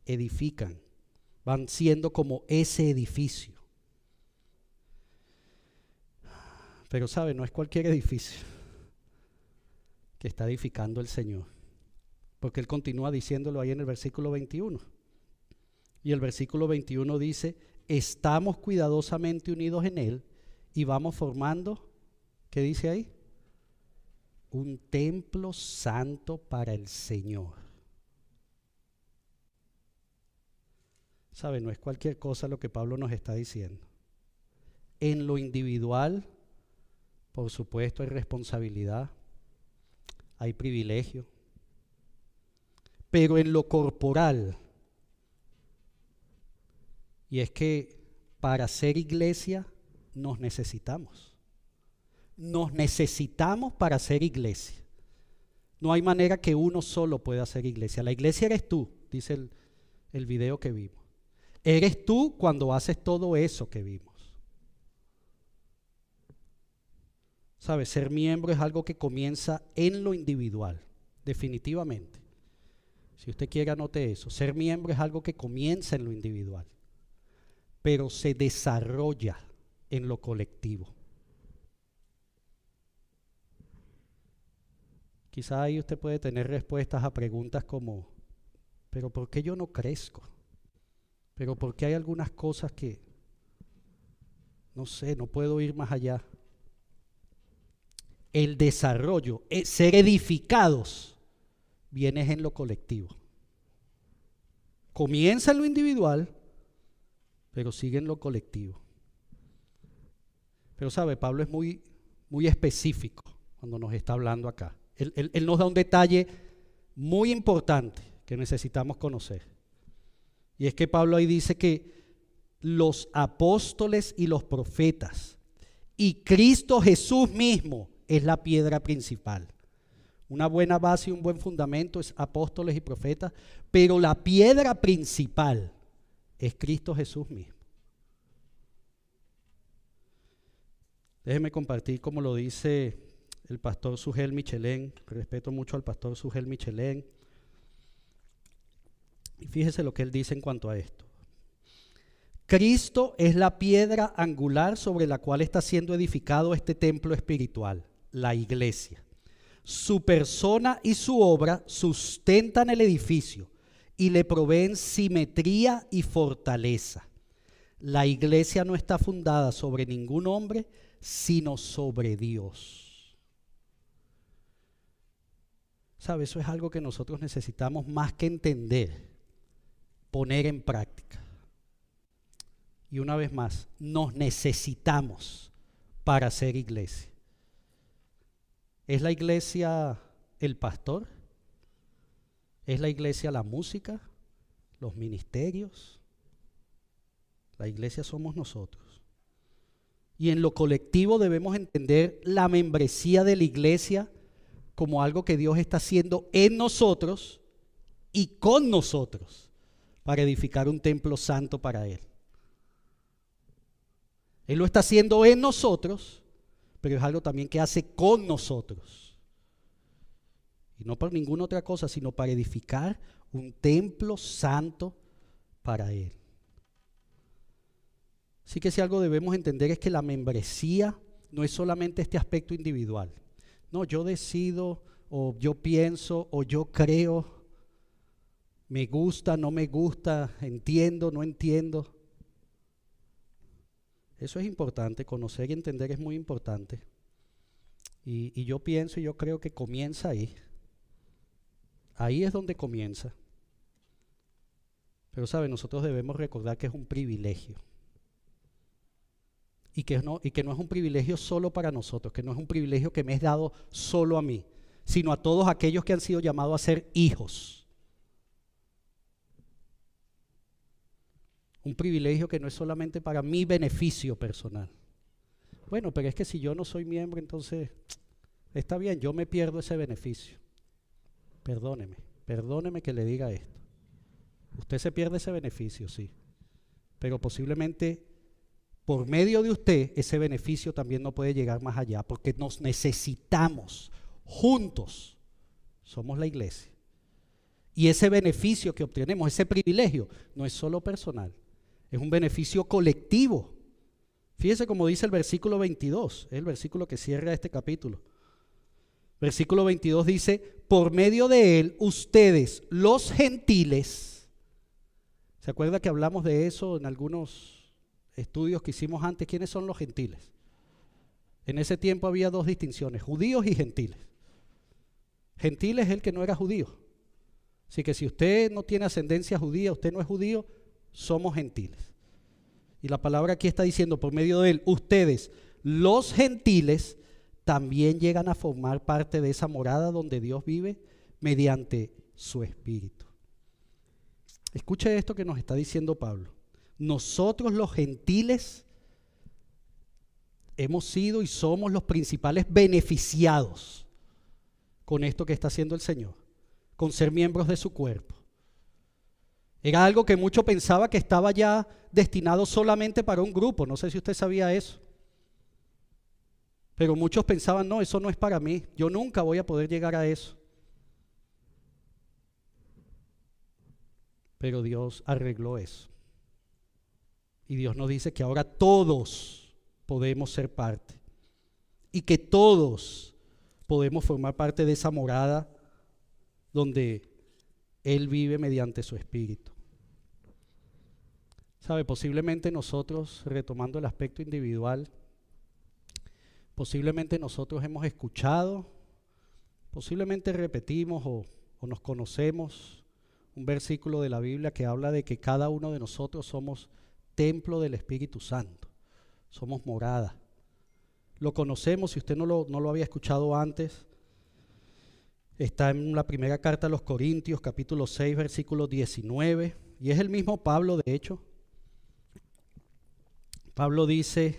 edifican. Van siendo como ese edificio. Pero sabe, no es cualquier edificio que está edificando el Señor. Porque Él continúa diciéndolo ahí en el versículo 21. Y el versículo 21 dice, estamos cuidadosamente unidos en Él y vamos formando, ¿qué dice ahí? Un templo santo para el Señor. ¿Sabe? No es cualquier cosa lo que Pablo nos está diciendo. En lo individual, por supuesto, hay responsabilidad, hay privilegio, pero en lo corporal, y es que para ser iglesia nos necesitamos. Nos necesitamos para ser iglesia. No hay manera que uno solo pueda ser iglesia. La iglesia eres tú, dice el, el video que vimos. Eres tú cuando haces todo eso que vimos. ¿Sabes? Ser miembro es algo que comienza en lo individual, definitivamente. Si usted quiere, anote eso. Ser miembro es algo que comienza en lo individual, pero se desarrolla en lo colectivo. Quizá ahí usted puede tener respuestas a preguntas como, pero ¿por qué yo no crezco? Pero ¿por qué hay algunas cosas que, no sé, no puedo ir más allá? El desarrollo, eh, ser edificados, viene en lo colectivo. Comienza en lo individual, pero sigue en lo colectivo. Pero sabe, Pablo es muy, muy específico cuando nos está hablando acá. Él, él nos da un detalle muy importante que necesitamos conocer. Y es que Pablo ahí dice que los apóstoles y los profetas y Cristo Jesús mismo es la piedra principal. Una buena base y un buen fundamento es apóstoles y profetas, pero la piedra principal es Cristo Jesús mismo. Déjeme compartir como lo dice el pastor Sugel Michelén. Respeto mucho al pastor Sugel Michelén. Y fíjese lo que él dice en cuanto a esto. Cristo es la piedra angular sobre la cual está siendo edificado este templo espiritual, la iglesia. Su persona y su obra sustentan el edificio y le proveen simetría y fortaleza. La iglesia no está fundada sobre ningún hombre, sino sobre Dios. ¿Sabe? Eso es algo que nosotros necesitamos más que entender, poner en práctica. Y una vez más, nos necesitamos para ser iglesia. ¿Es la iglesia el pastor? ¿Es la iglesia la música? ¿Los ministerios? La iglesia somos nosotros. Y en lo colectivo debemos entender la membresía de la iglesia como algo que Dios está haciendo en nosotros y con nosotros para edificar un templo santo para Él. Él lo está haciendo en nosotros pero es algo también que hace con nosotros. Y no por ninguna otra cosa, sino para edificar un templo santo para Él. Así que si algo debemos entender es que la membresía no es solamente este aspecto individual. No, yo decido o yo pienso o yo creo, me gusta, no me gusta, entiendo, no entiendo. Eso es importante, conocer y entender es muy importante. Y, yo pienso y yo creo que comienza ahí. Ahí es donde comienza. Pero sabe, nosotros debemos recordar que es un privilegio. Y que, no, y que no es un privilegio solo para nosotros, que no es un privilegio que me es dado solo a mí, sino a todos aquellos que han sido llamados a ser hijos. Un privilegio que no es solamente para mi beneficio personal. Bueno, pero es que si yo no soy miembro, entonces está bien, yo me pierdo ese beneficio. Perdóneme, perdóneme que le diga esto. Usted se pierde ese beneficio, sí. Pero posiblemente por medio de usted ese beneficio también no puede llegar más allá, porque nos necesitamos juntos. Somos la iglesia. Y ese beneficio que obtenemos, ese privilegio, no es solo personal, es un beneficio colectivo. Fíjese como dice el versículo 22, es el versículo que cierra este capítulo. Versículo 22 dice, por medio de él, ustedes, los gentiles, ¿se acuerda que hablamos de eso en algunos estudios que hicimos antes? ¿Quiénes son los gentiles? En ese tiempo había dos distinciones, judíos y gentiles. Gentiles es el que no era judío. Así que si usted no tiene ascendencia judía, usted no es judío, somos gentiles. Y la palabra aquí está diciendo por medio de él, ustedes, los gentiles, también llegan a formar parte de esa morada donde Dios vive mediante su espíritu. Escuche esto que nos está diciendo Pablo. Nosotros los gentiles hemos sido y somos los principales beneficiados con esto que está haciendo el Señor, con ser miembros de su cuerpo. Era algo que mucho pensaba que estaba ya destinado solamente para un grupo, no sé si usted sabía eso. Pero muchos pensaban, no, eso no es para mí, yo nunca voy a poder llegar a eso. Pero Dios arregló eso. Y Dios nos dice que ahora todos podemos ser parte. Y que todos podemos formar parte de esa morada donde Él vive mediante su espíritu. ¿Sabe? Posiblemente nosotros, retomando el aspecto individual, posiblemente nosotros hemos escuchado, posiblemente repetimos o, o nos conocemos un versículo de la Biblia que habla de que cada uno de nosotros somos templo del Espíritu Santo, somos morada. Lo conocemos, si usted no lo, no lo había escuchado antes, está en la primera carta a los Corintios, capítulo 6, versículo 19, y es el mismo Pablo, de hecho. Pablo dice,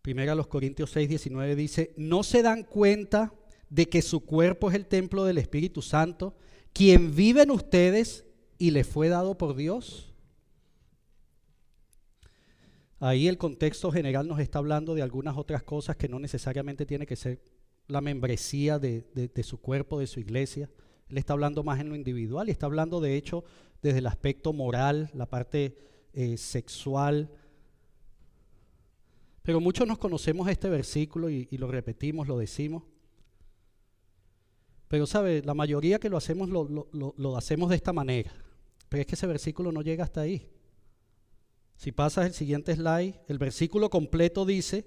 primera a los Corintios 6, 19, dice, no se dan cuenta de que su cuerpo es el templo del Espíritu Santo, quien vive en ustedes y le fue dado por Dios. Ahí el contexto general nos está hablando de algunas otras cosas que no necesariamente tiene que ser la membresía de, su cuerpo, de su iglesia. Él está hablando más en lo individual y está hablando de hecho desde el aspecto moral, la parte eh, sexual. Pero muchos nos conocemos este versículo y lo repetimos, lo decimos. Pero, ¿sabe? La mayoría que lo hacemos lo, hacemos de esta manera. Pero es que ese versículo no llega hasta ahí. Si pasas el siguiente slide, el versículo completo dice,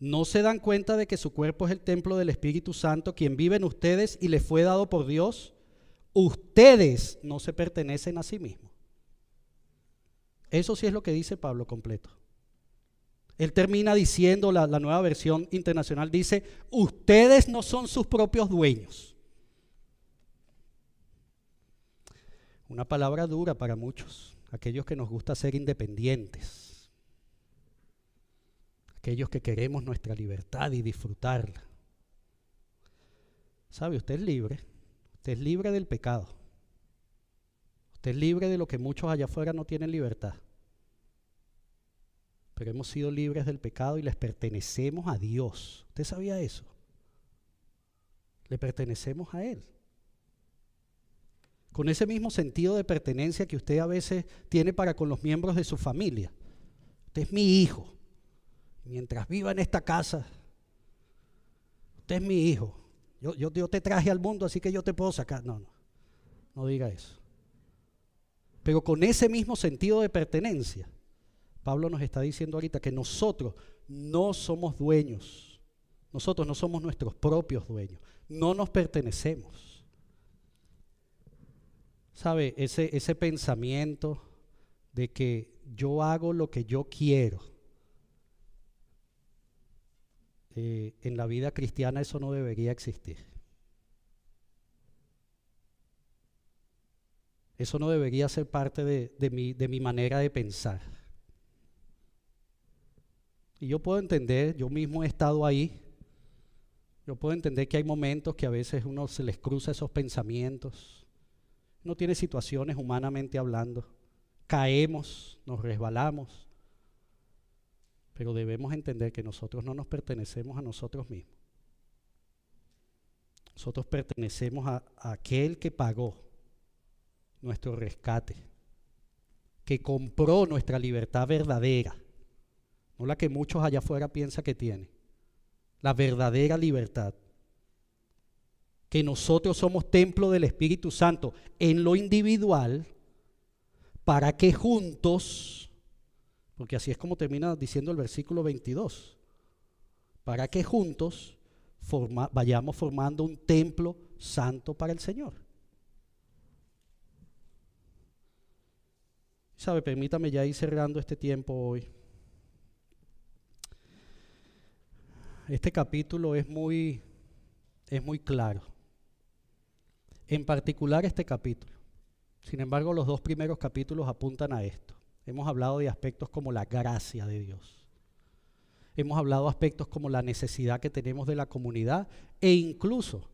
no se dan cuenta de que su cuerpo es el templo del Espíritu Santo, quien vive en ustedes y le fue dado por Dios. Ustedes no se pertenecen a sí mismos. Eso sí es lo que dice Pablo completo. Él termina diciendo, la nueva versión internacional dice, ustedes no son sus propios dueños. Una palabra dura para muchos, aquellos que nos gusta ser independientes, aquellos que queremos nuestra libertad y disfrutarla. ¿Sabe? Usted es libre, usted es libre del pecado, usted es libre de lo que muchos allá afuera no tienen libertad. Pero hemos sido libres del pecado y les pertenecemos a Dios. ¿Usted sabía eso? Le pertenecemos a Él con ese mismo sentido de pertenencia que usted a veces tiene para con los miembros de su familia. Usted es mi hijo. Mientras viva en esta casa, usted es mi hijo. Yo, te traje al mundo, así que yo te puedo sacar. No, no, no diga eso. Pero con ese mismo sentido de pertenencia, Pablo nos está diciendo ahorita que nosotros no somos dueños. Nosotros no somos nuestros propios dueños. No nos pertenecemos. ¿Sabe? Ese pensamiento de que yo hago lo que yo quiero. Eh, en la vida cristiana eso no debería existir. Eso no debería ser parte de, mi, de mi manera de pensar. Y yo puedo entender, yo mismo he estado ahí, yo puedo entender que hay momentos que a veces uno se les cruza esos pensamientos no tiene situaciones humanamente hablando. Caemos, nos resbalamos, pero debemos entender que nosotros no nos pertenecemos a nosotros mismos. Nosotros pertenecemos a, aquel que pagó nuestro rescate, que compró nuestra libertad verdadera, no la que muchos allá afuera piensan que tiene, la verdadera libertad que nosotros somos templo del Espíritu Santo en lo individual, para que juntos, porque así es como termina diciendo el versículo 22, para que juntos vayamos formando un templo santo para el Señor. Sabe, permítame ya ir cerrando este tiempo hoy. Este capítulo es muy, es muy claro. En particular este capítulo. Sin embargo, los dos primeros capítulos apuntan a esto. Hemos hablado de aspectos como la gracia de Dios. Hemos hablado de aspectos como la necesidad que tenemos de la comunidad e incluso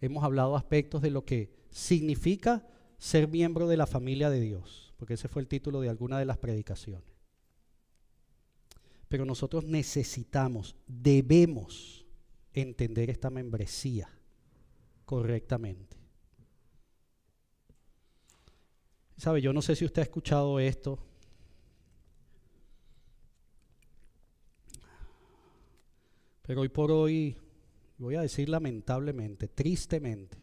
hemos hablado de aspectos de lo que significa ser miembro de la familia de Dios porque ese fue el título de alguna de las predicaciones. Pero nosotros necesitamos, debemos entender esta membresía correctamente. ¿Sabe? Yo no sé si usted ha escuchado esto. Pero hoy por hoy, voy a decir lamentablemente, tristemente,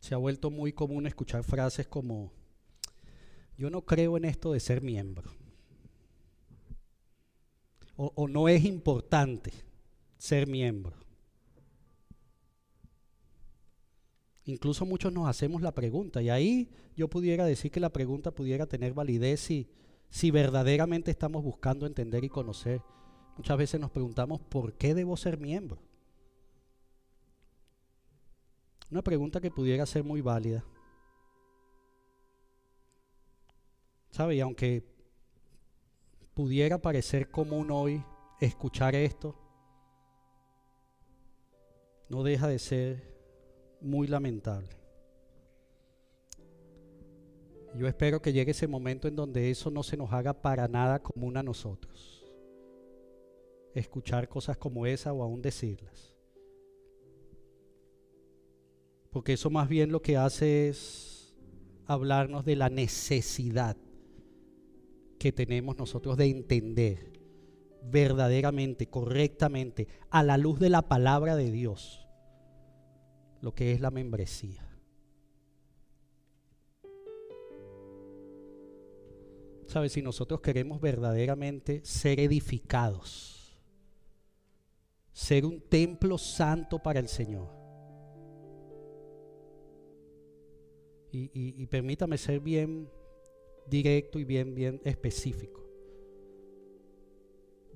se ha vuelto muy común escuchar frases como, yo no creo en esto de ser miembro. O, no es importante ser miembro. Incluso muchos nos hacemos la pregunta y ahí yo pudiera decir que la pregunta pudiera tener validez si, si verdaderamente estamos buscando entender y conocer. Muchas veces nos preguntamos, ¿por qué debo ser miembro? Una pregunta que pudiera ser muy válida. ¿Sabe? Y aunque pudiera parecer común hoy escuchar esto, no deja de ser muy lamentable. Yo espero que llegue ese momento en donde eso no se nos haga para nada común a nosotros. Escuchar cosas como esa o aún decirlas. Porque eso más bien lo que hace es hablarnos de la necesidad que tenemos nosotros de entender verdaderamente, correctamente, a la luz de la palabra de Dios, lo que es la membresía. ¿Sabes? Si nosotros queremos verdaderamente ser edificados, ser un templo santo para el Señor, y, permítame ser bien directo y bien, bien específico.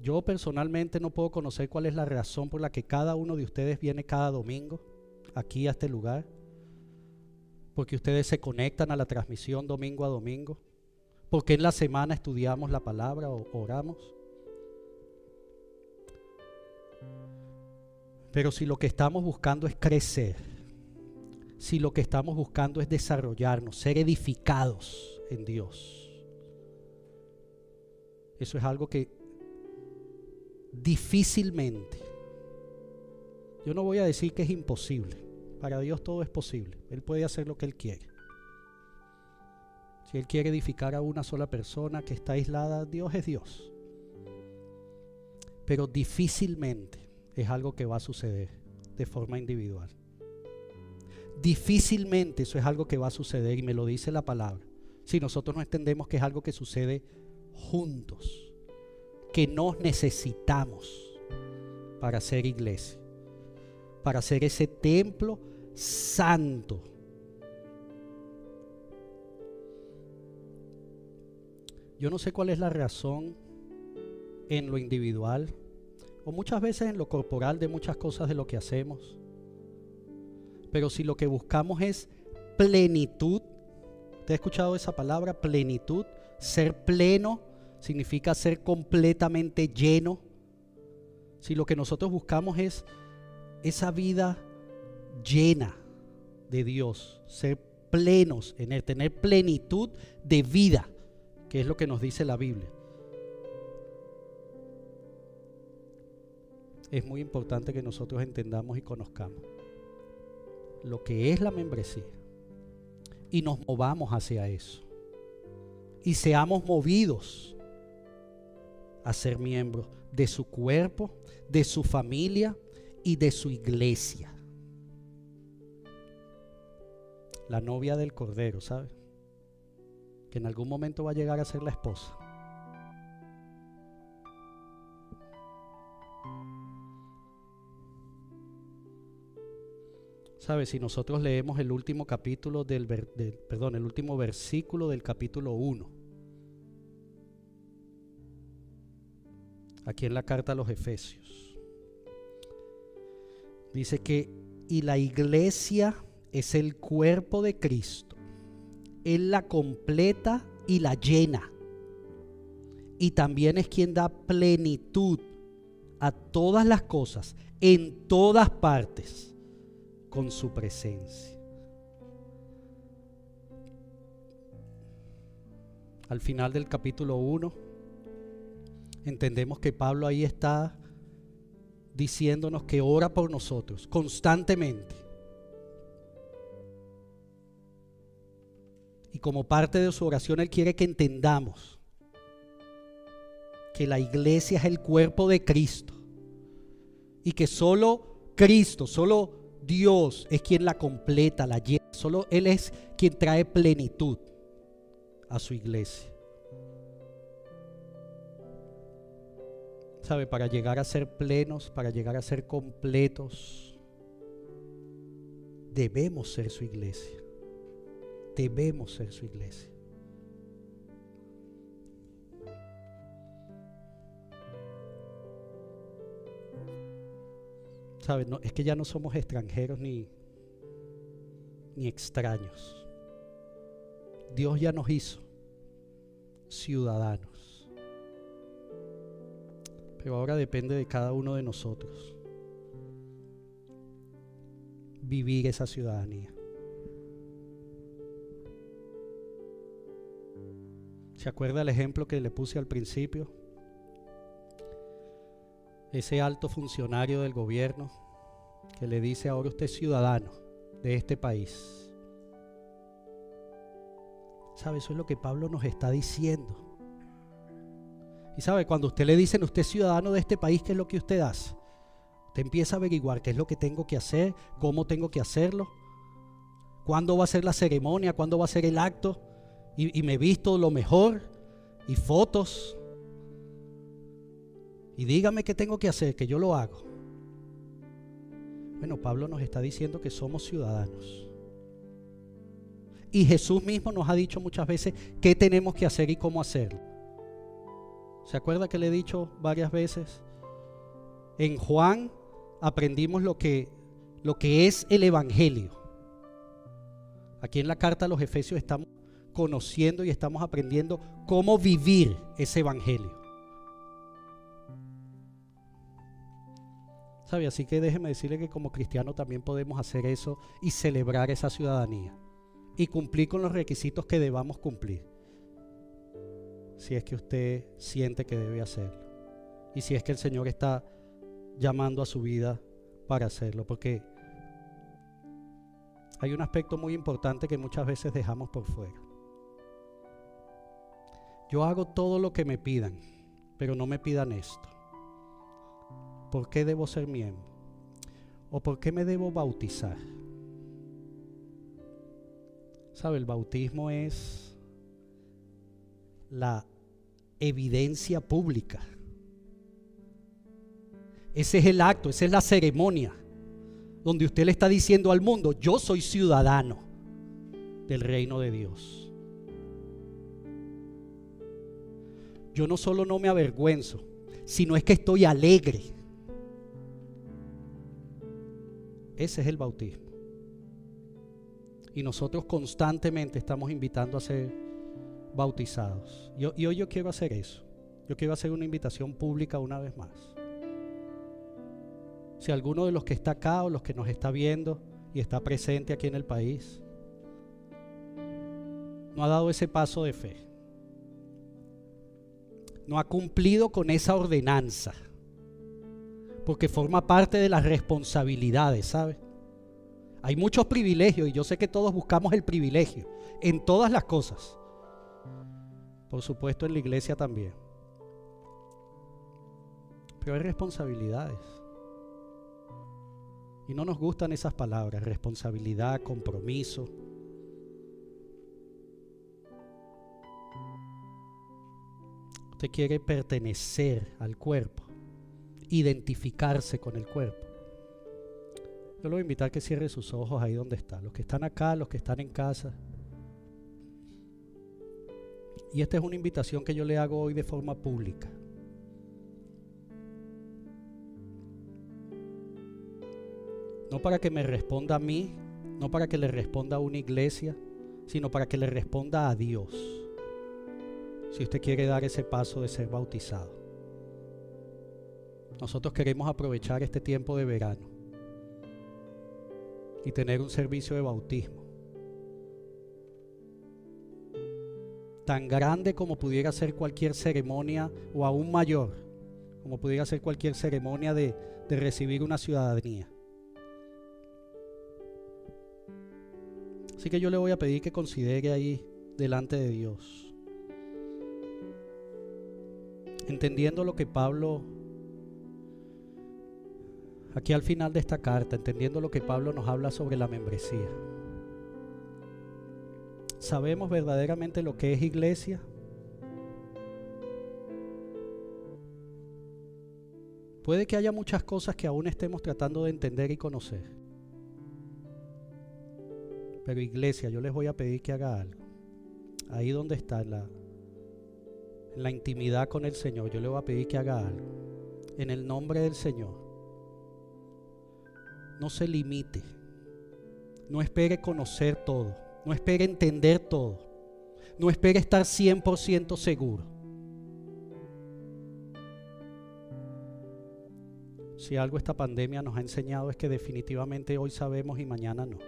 Yo personalmente no puedo conocer cuál es la razón por la que cada uno de ustedes viene cada domingo aquí a este lugar. Porque ustedes se conectan a la transmisión domingo a domingo. Porque en la semana estudiamos la palabra o oramos. Pero si lo que estamos buscando es crecer, si lo que estamos buscando es desarrollarnos, ser edificados, en Dios. Eso es algo que difícilmente, yo no voy a decir que es imposible, para Dios todo es posible, Él puede hacer lo que Él quiere. Si Él quiere edificar a una sola persona que está aislada, Dios es Dios. Pero difícilmente es algo que va a suceder de forma individual. Difícilmente eso es algo que va a suceder y me lo dice la palabra si nosotros no entendemos que es algo que sucede juntos, que nos necesitamos para ser iglesia, para ser ese templo santo. Yo no sé cuál es la razón en lo individual o muchas veces en lo corporal de muchas cosas de lo que hacemos. Pero si lo que buscamos es plenitud, ¿Te ha escuchado esa palabra? Plenitud. Ser pleno significa ser completamente lleno. Si lo que nosotros buscamos es esa vida llena de Dios, ser plenos en él, tener plenitud de vida, que es lo que nos dice la Biblia. Es muy importante que nosotros entendamos y conozcamos lo que es la membresía y nos movamos hacia eso. Y seamos movidos a ser miembros de su cuerpo, de su familia y de su iglesia. La novia del Cordero, ¿sabe? Que en algún momento va a llegar a ser la esposa. ¿Sabes? Si nosotros leemos el último capítulo del, perdón, el último versículo del capítulo 1, aquí en la carta a los Efesios, dice que, y la iglesia es el cuerpo de Cristo, Él la completa y la llena, y también es quien da plenitud a todas las cosas, en todas partes con su presencia. Al final del capítulo 1, entendemos que Pablo ahí está diciéndonos que ora por nosotros constantemente. Y como parte de su oración, Él quiere que entendamos que la iglesia es el cuerpo de Cristo y que solo Cristo, solo Dios es quien la completa, la llena. Solo Él es quien trae plenitud a su iglesia. ¿Sabe? Para llegar a ser plenos, para llegar a ser completos, debemos ser su iglesia. Debemos ser su iglesia. No, es que ya no somos extranjeros ni, ni extraños. Dios ya nos hizo ciudadanos. Pero ahora depende de cada uno de nosotros vivir esa ciudadanía. ¿Se acuerda el ejemplo que le puse al principio? ese alto funcionario del gobierno que le dice ahora usted es ciudadano de este país. ¿Sabe? Eso es lo que Pablo nos está diciendo. Y sabe, cuando usted le dicen usted es ciudadano de este país, ¿qué es lo que usted hace? Usted empieza a averiguar qué es lo que tengo que hacer, cómo tengo que hacerlo, cuándo va a ser la ceremonia, cuándo va a ser el acto. Y, me visto lo mejor y fotos y dígame qué tengo que hacer, que yo lo hago. Bueno, Pablo nos está diciendo que somos ciudadanos. Y Jesús mismo nos ha dicho muchas veces qué tenemos que hacer y cómo hacerlo. ¿Se acuerda que le he dicho varias veces? En Juan aprendimos lo que, lo que es el Evangelio. Aquí en la carta a los Efesios estamos conociendo y estamos aprendiendo cómo vivir ese Evangelio. ¿Sabe? Así que déjeme decirle que como cristiano también podemos hacer eso y celebrar esa ciudadanía y cumplir con los requisitos que debamos cumplir. Si es que usted siente que debe hacerlo. Y si es que el Señor está llamando a su vida para hacerlo. Porque hay un aspecto muy importante que muchas veces dejamos por fuera. Yo hago todo lo que me pidan, pero no me pidan esto. ¿Por qué debo ser miembro? ¿O por qué me debo bautizar? ¿Sabe? El bautismo es la evidencia pública. Ese es el acto, esa es la ceremonia donde usted le está diciendo al mundo, yo soy ciudadano del reino de Dios. Yo no solo no me avergüenzo, sino es que estoy alegre Ese es el bautismo. Y nosotros constantemente estamos invitando a ser bautizados. y hoy yo quiero hacer eso. Yo quiero hacer una invitación pública una vez más. Si alguno de los que está acá o los que nos está viendo y está presente aquí en el país no ha dado ese paso de fe, no ha cumplido con esa ordenanza, porque forma parte de las responsabilidades, ¿sabe? Hay muchos privilegios y yo sé que todos buscamos el privilegio en todas las cosas. Por supuesto en la iglesia también. Pero hay responsabilidades. Y no nos gustan esas palabras, responsabilidad, compromiso. Usted quiere pertenecer al cuerpo identificarse con el cuerpo. Yo lo voy a invitar a que cierre sus ojos ahí donde está. Los que están acá, los que están en casa. Y esta es una invitación que yo le hago hoy de forma pública. No para que me responda a mí, no para que le responda a una iglesia, sino para que le responda a Dios. Si usted quiere dar ese paso de ser bautizado. Nosotros queremos aprovechar este tiempo de verano y tener un servicio de bautismo tan grande como pudiera ser cualquier ceremonia o aún mayor como pudiera ser cualquier ceremonia de, recibir una ciudadanía. Así que yo le voy a pedir que considere ahí delante de Dios. Entendiendo lo que Pablo, aquí al final de esta carta, entendiendo lo que Pablo nos habla sobre la membresía. ¿Sabemos verdaderamente lo que es iglesia? Puede que haya muchas cosas que aún estemos tratando de entender y conocer. Pero iglesia, yo les voy a pedir que haga algo. Ahí donde está, en la, la intimidad con el Señor, yo le voy a pedir que haga algo. En el nombre del Señor. No se limite. No espere conocer todo. No espere entender todo. No espere estar 100% seguro. Si algo esta pandemia nos ha enseñado es que definitivamente hoy sabemos y mañana no.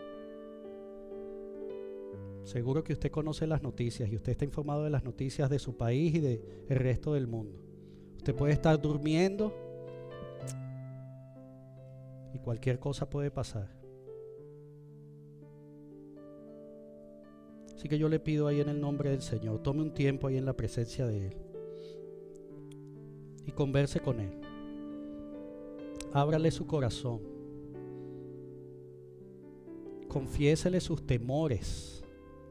Seguro que usted conoce las noticias y usted está informado de las noticias de su país y del resto del mundo. Usted puede estar durmiendo y cualquier cosa puede pasar. Así que yo le pido ahí en el nombre del Señor, tome un tiempo ahí en la presencia de Él y converse con Él. Ábrale su corazón. Confiésele sus temores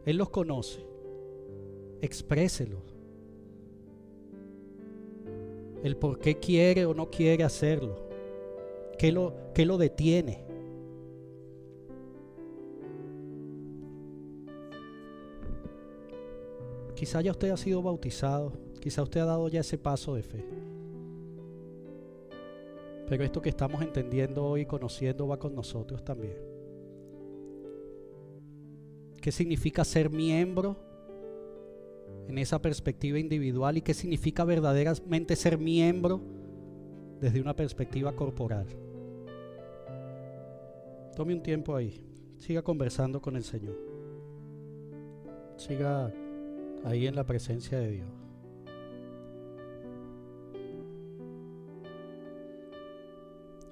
él los conoce. Expréselo. El por qué quiere o no quiere hacerlo. ¿Qué lo, qué lo detiene? Quizá ya usted ha sido bautizado, quizá usted ha dado ya ese paso de fe. Pero esto que estamos entendiendo hoy y conociendo va con nosotros también qué significa ser miembro en esa perspectiva individual y qué significa verdaderamente ser miembro desde una perspectiva corporal. Tome un tiempo ahí, siga conversando con el Señor, siga ahí en la presencia de Dios.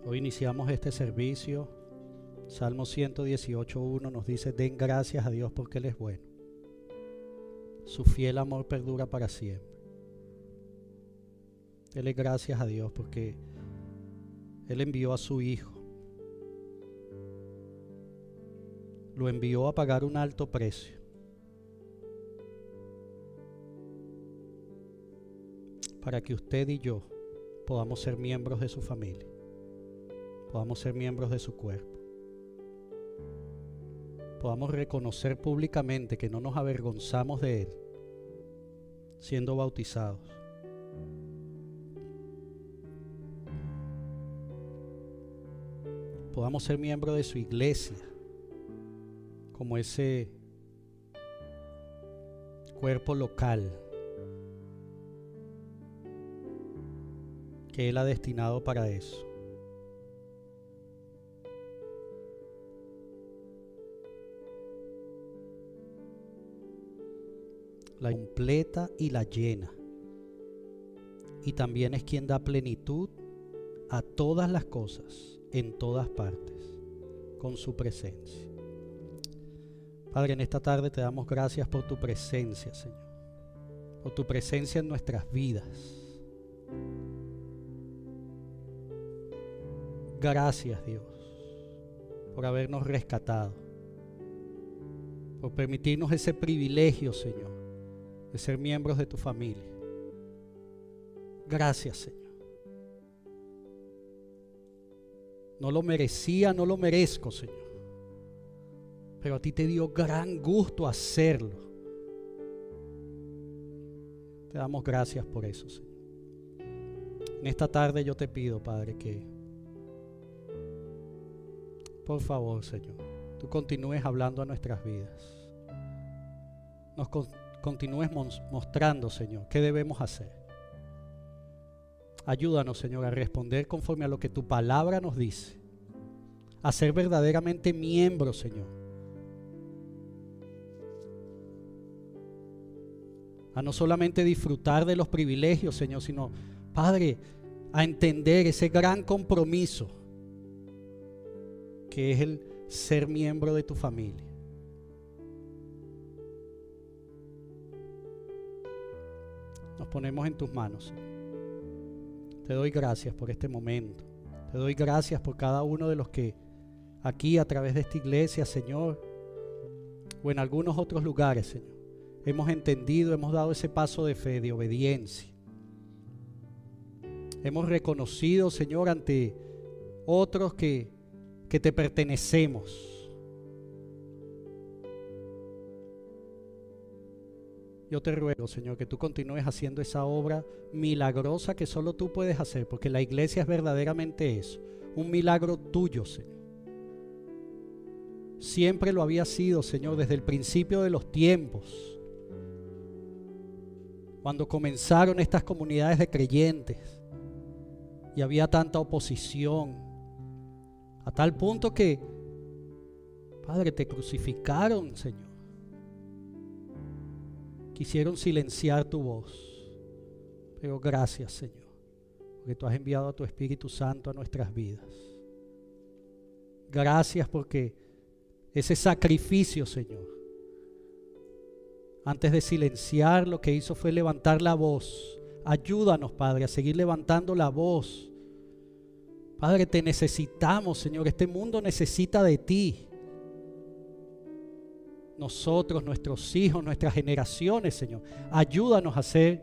Hoy iniciamos este servicio Salmo 118.1 nos dice, den gracias a Dios porque Él es bueno. Su fiel amor perdura para siempre. Dele gracias a Dios porque Él envió a su Hijo. Lo envió a pagar un alto precio. Para que usted y yo podamos ser miembros de su familia. Podamos ser miembros de su cuerpo podamos reconocer públicamente que no nos avergonzamos de Él siendo bautizados. Podamos ser miembros de su iglesia como ese cuerpo local que Él ha destinado para eso. La completa y la llena. Y también es quien da plenitud a todas las cosas, en todas partes, con su presencia. Padre, en esta tarde te damos gracias por tu presencia, Señor. Por tu presencia en nuestras vidas. Gracias, Dios, por habernos rescatado. Por permitirnos ese privilegio, Señor de ser miembros de tu familia. Gracias, Señor. No lo merecía, no lo merezco, Señor. Pero a ti te dio gran gusto hacerlo. Te damos gracias por eso, Señor. En esta tarde yo te pido, Padre, que por favor, Señor, tú continúes hablando a nuestras vidas. Nos continúes mostrando, Señor, qué debemos hacer. Ayúdanos, Señor, a responder conforme a lo que tu palabra nos dice. A ser verdaderamente miembros, Señor. A no solamente disfrutar de los privilegios, Señor, sino, Padre, a entender ese gran compromiso que es el ser miembro de tu familia. Nos ponemos en tus manos. Te doy gracias por este momento. Te doy gracias por cada uno de los que aquí a través de esta iglesia, Señor, o en algunos otros lugares, Señor, hemos entendido, hemos dado ese paso de fe, de obediencia. Hemos reconocido, Señor, ante otros que que te pertenecemos. Yo te ruego, Señor, que tú continúes haciendo esa obra milagrosa que solo tú puedes hacer, porque la iglesia es verdaderamente eso, un milagro tuyo, Señor. Siempre lo había sido, Señor, desde el principio de los tiempos, cuando comenzaron estas comunidades de creyentes y había tanta oposición, a tal punto que, Padre, te crucificaron, Señor. Quisieron silenciar tu voz. Pero gracias, Señor, porque tú has enviado a tu Espíritu Santo a nuestras vidas. Gracias porque ese sacrificio, Señor, antes de silenciar, lo que hizo fue levantar la voz. Ayúdanos, Padre, a seguir levantando la voz Padre, te necesitamos, Señor. Este mundo necesita de ti. Nosotros, nuestros hijos, nuestras generaciones, Señor. Ayúdanos a ser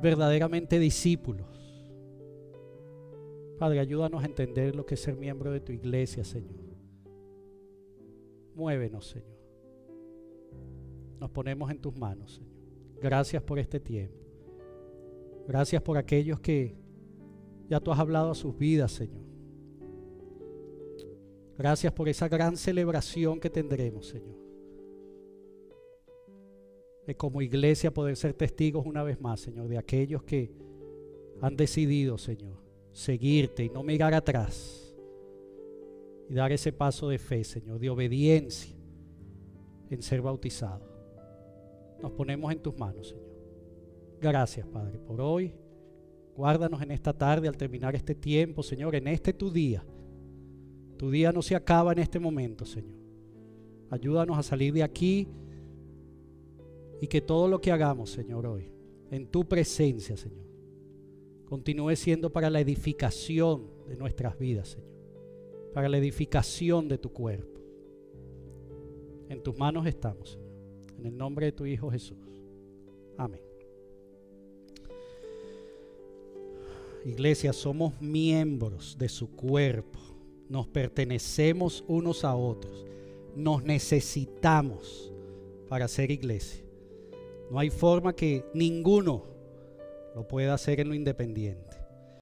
verdaderamente discípulos. Padre, ayúdanos a entender lo que es ser miembro de tu iglesia, Señor. Muévenos, Señor. Nos ponemos en tus manos, Señor. Gracias por este tiempo. Gracias por aquellos que ya tú has hablado a sus vidas, Señor. Gracias por esa gran celebración que tendremos, Señor. De como iglesia poder ser testigos una vez más, Señor, de aquellos que han decidido, Señor, seguirte y no mirar atrás. Y dar ese paso de fe, Señor, de obediencia en ser bautizado. Nos ponemos en tus manos, Señor. Gracias, Padre, por hoy. Guárdanos en esta tarde al terminar este tiempo, Señor, en este tu día. Tu día no se acaba en este momento, Señor. Ayúdanos a salir de aquí y que todo lo que hagamos, Señor, hoy, en tu presencia, Señor, continúe siendo para la edificación de nuestras vidas, Señor, para la edificación de tu cuerpo. En tus manos estamos, Señor. En el nombre de tu Hijo Jesús. Amén. Iglesia, somos miembros de su cuerpo. Nos pertenecemos unos a otros. Nos necesitamos para ser iglesia. No hay forma que ninguno lo pueda hacer en lo independiente.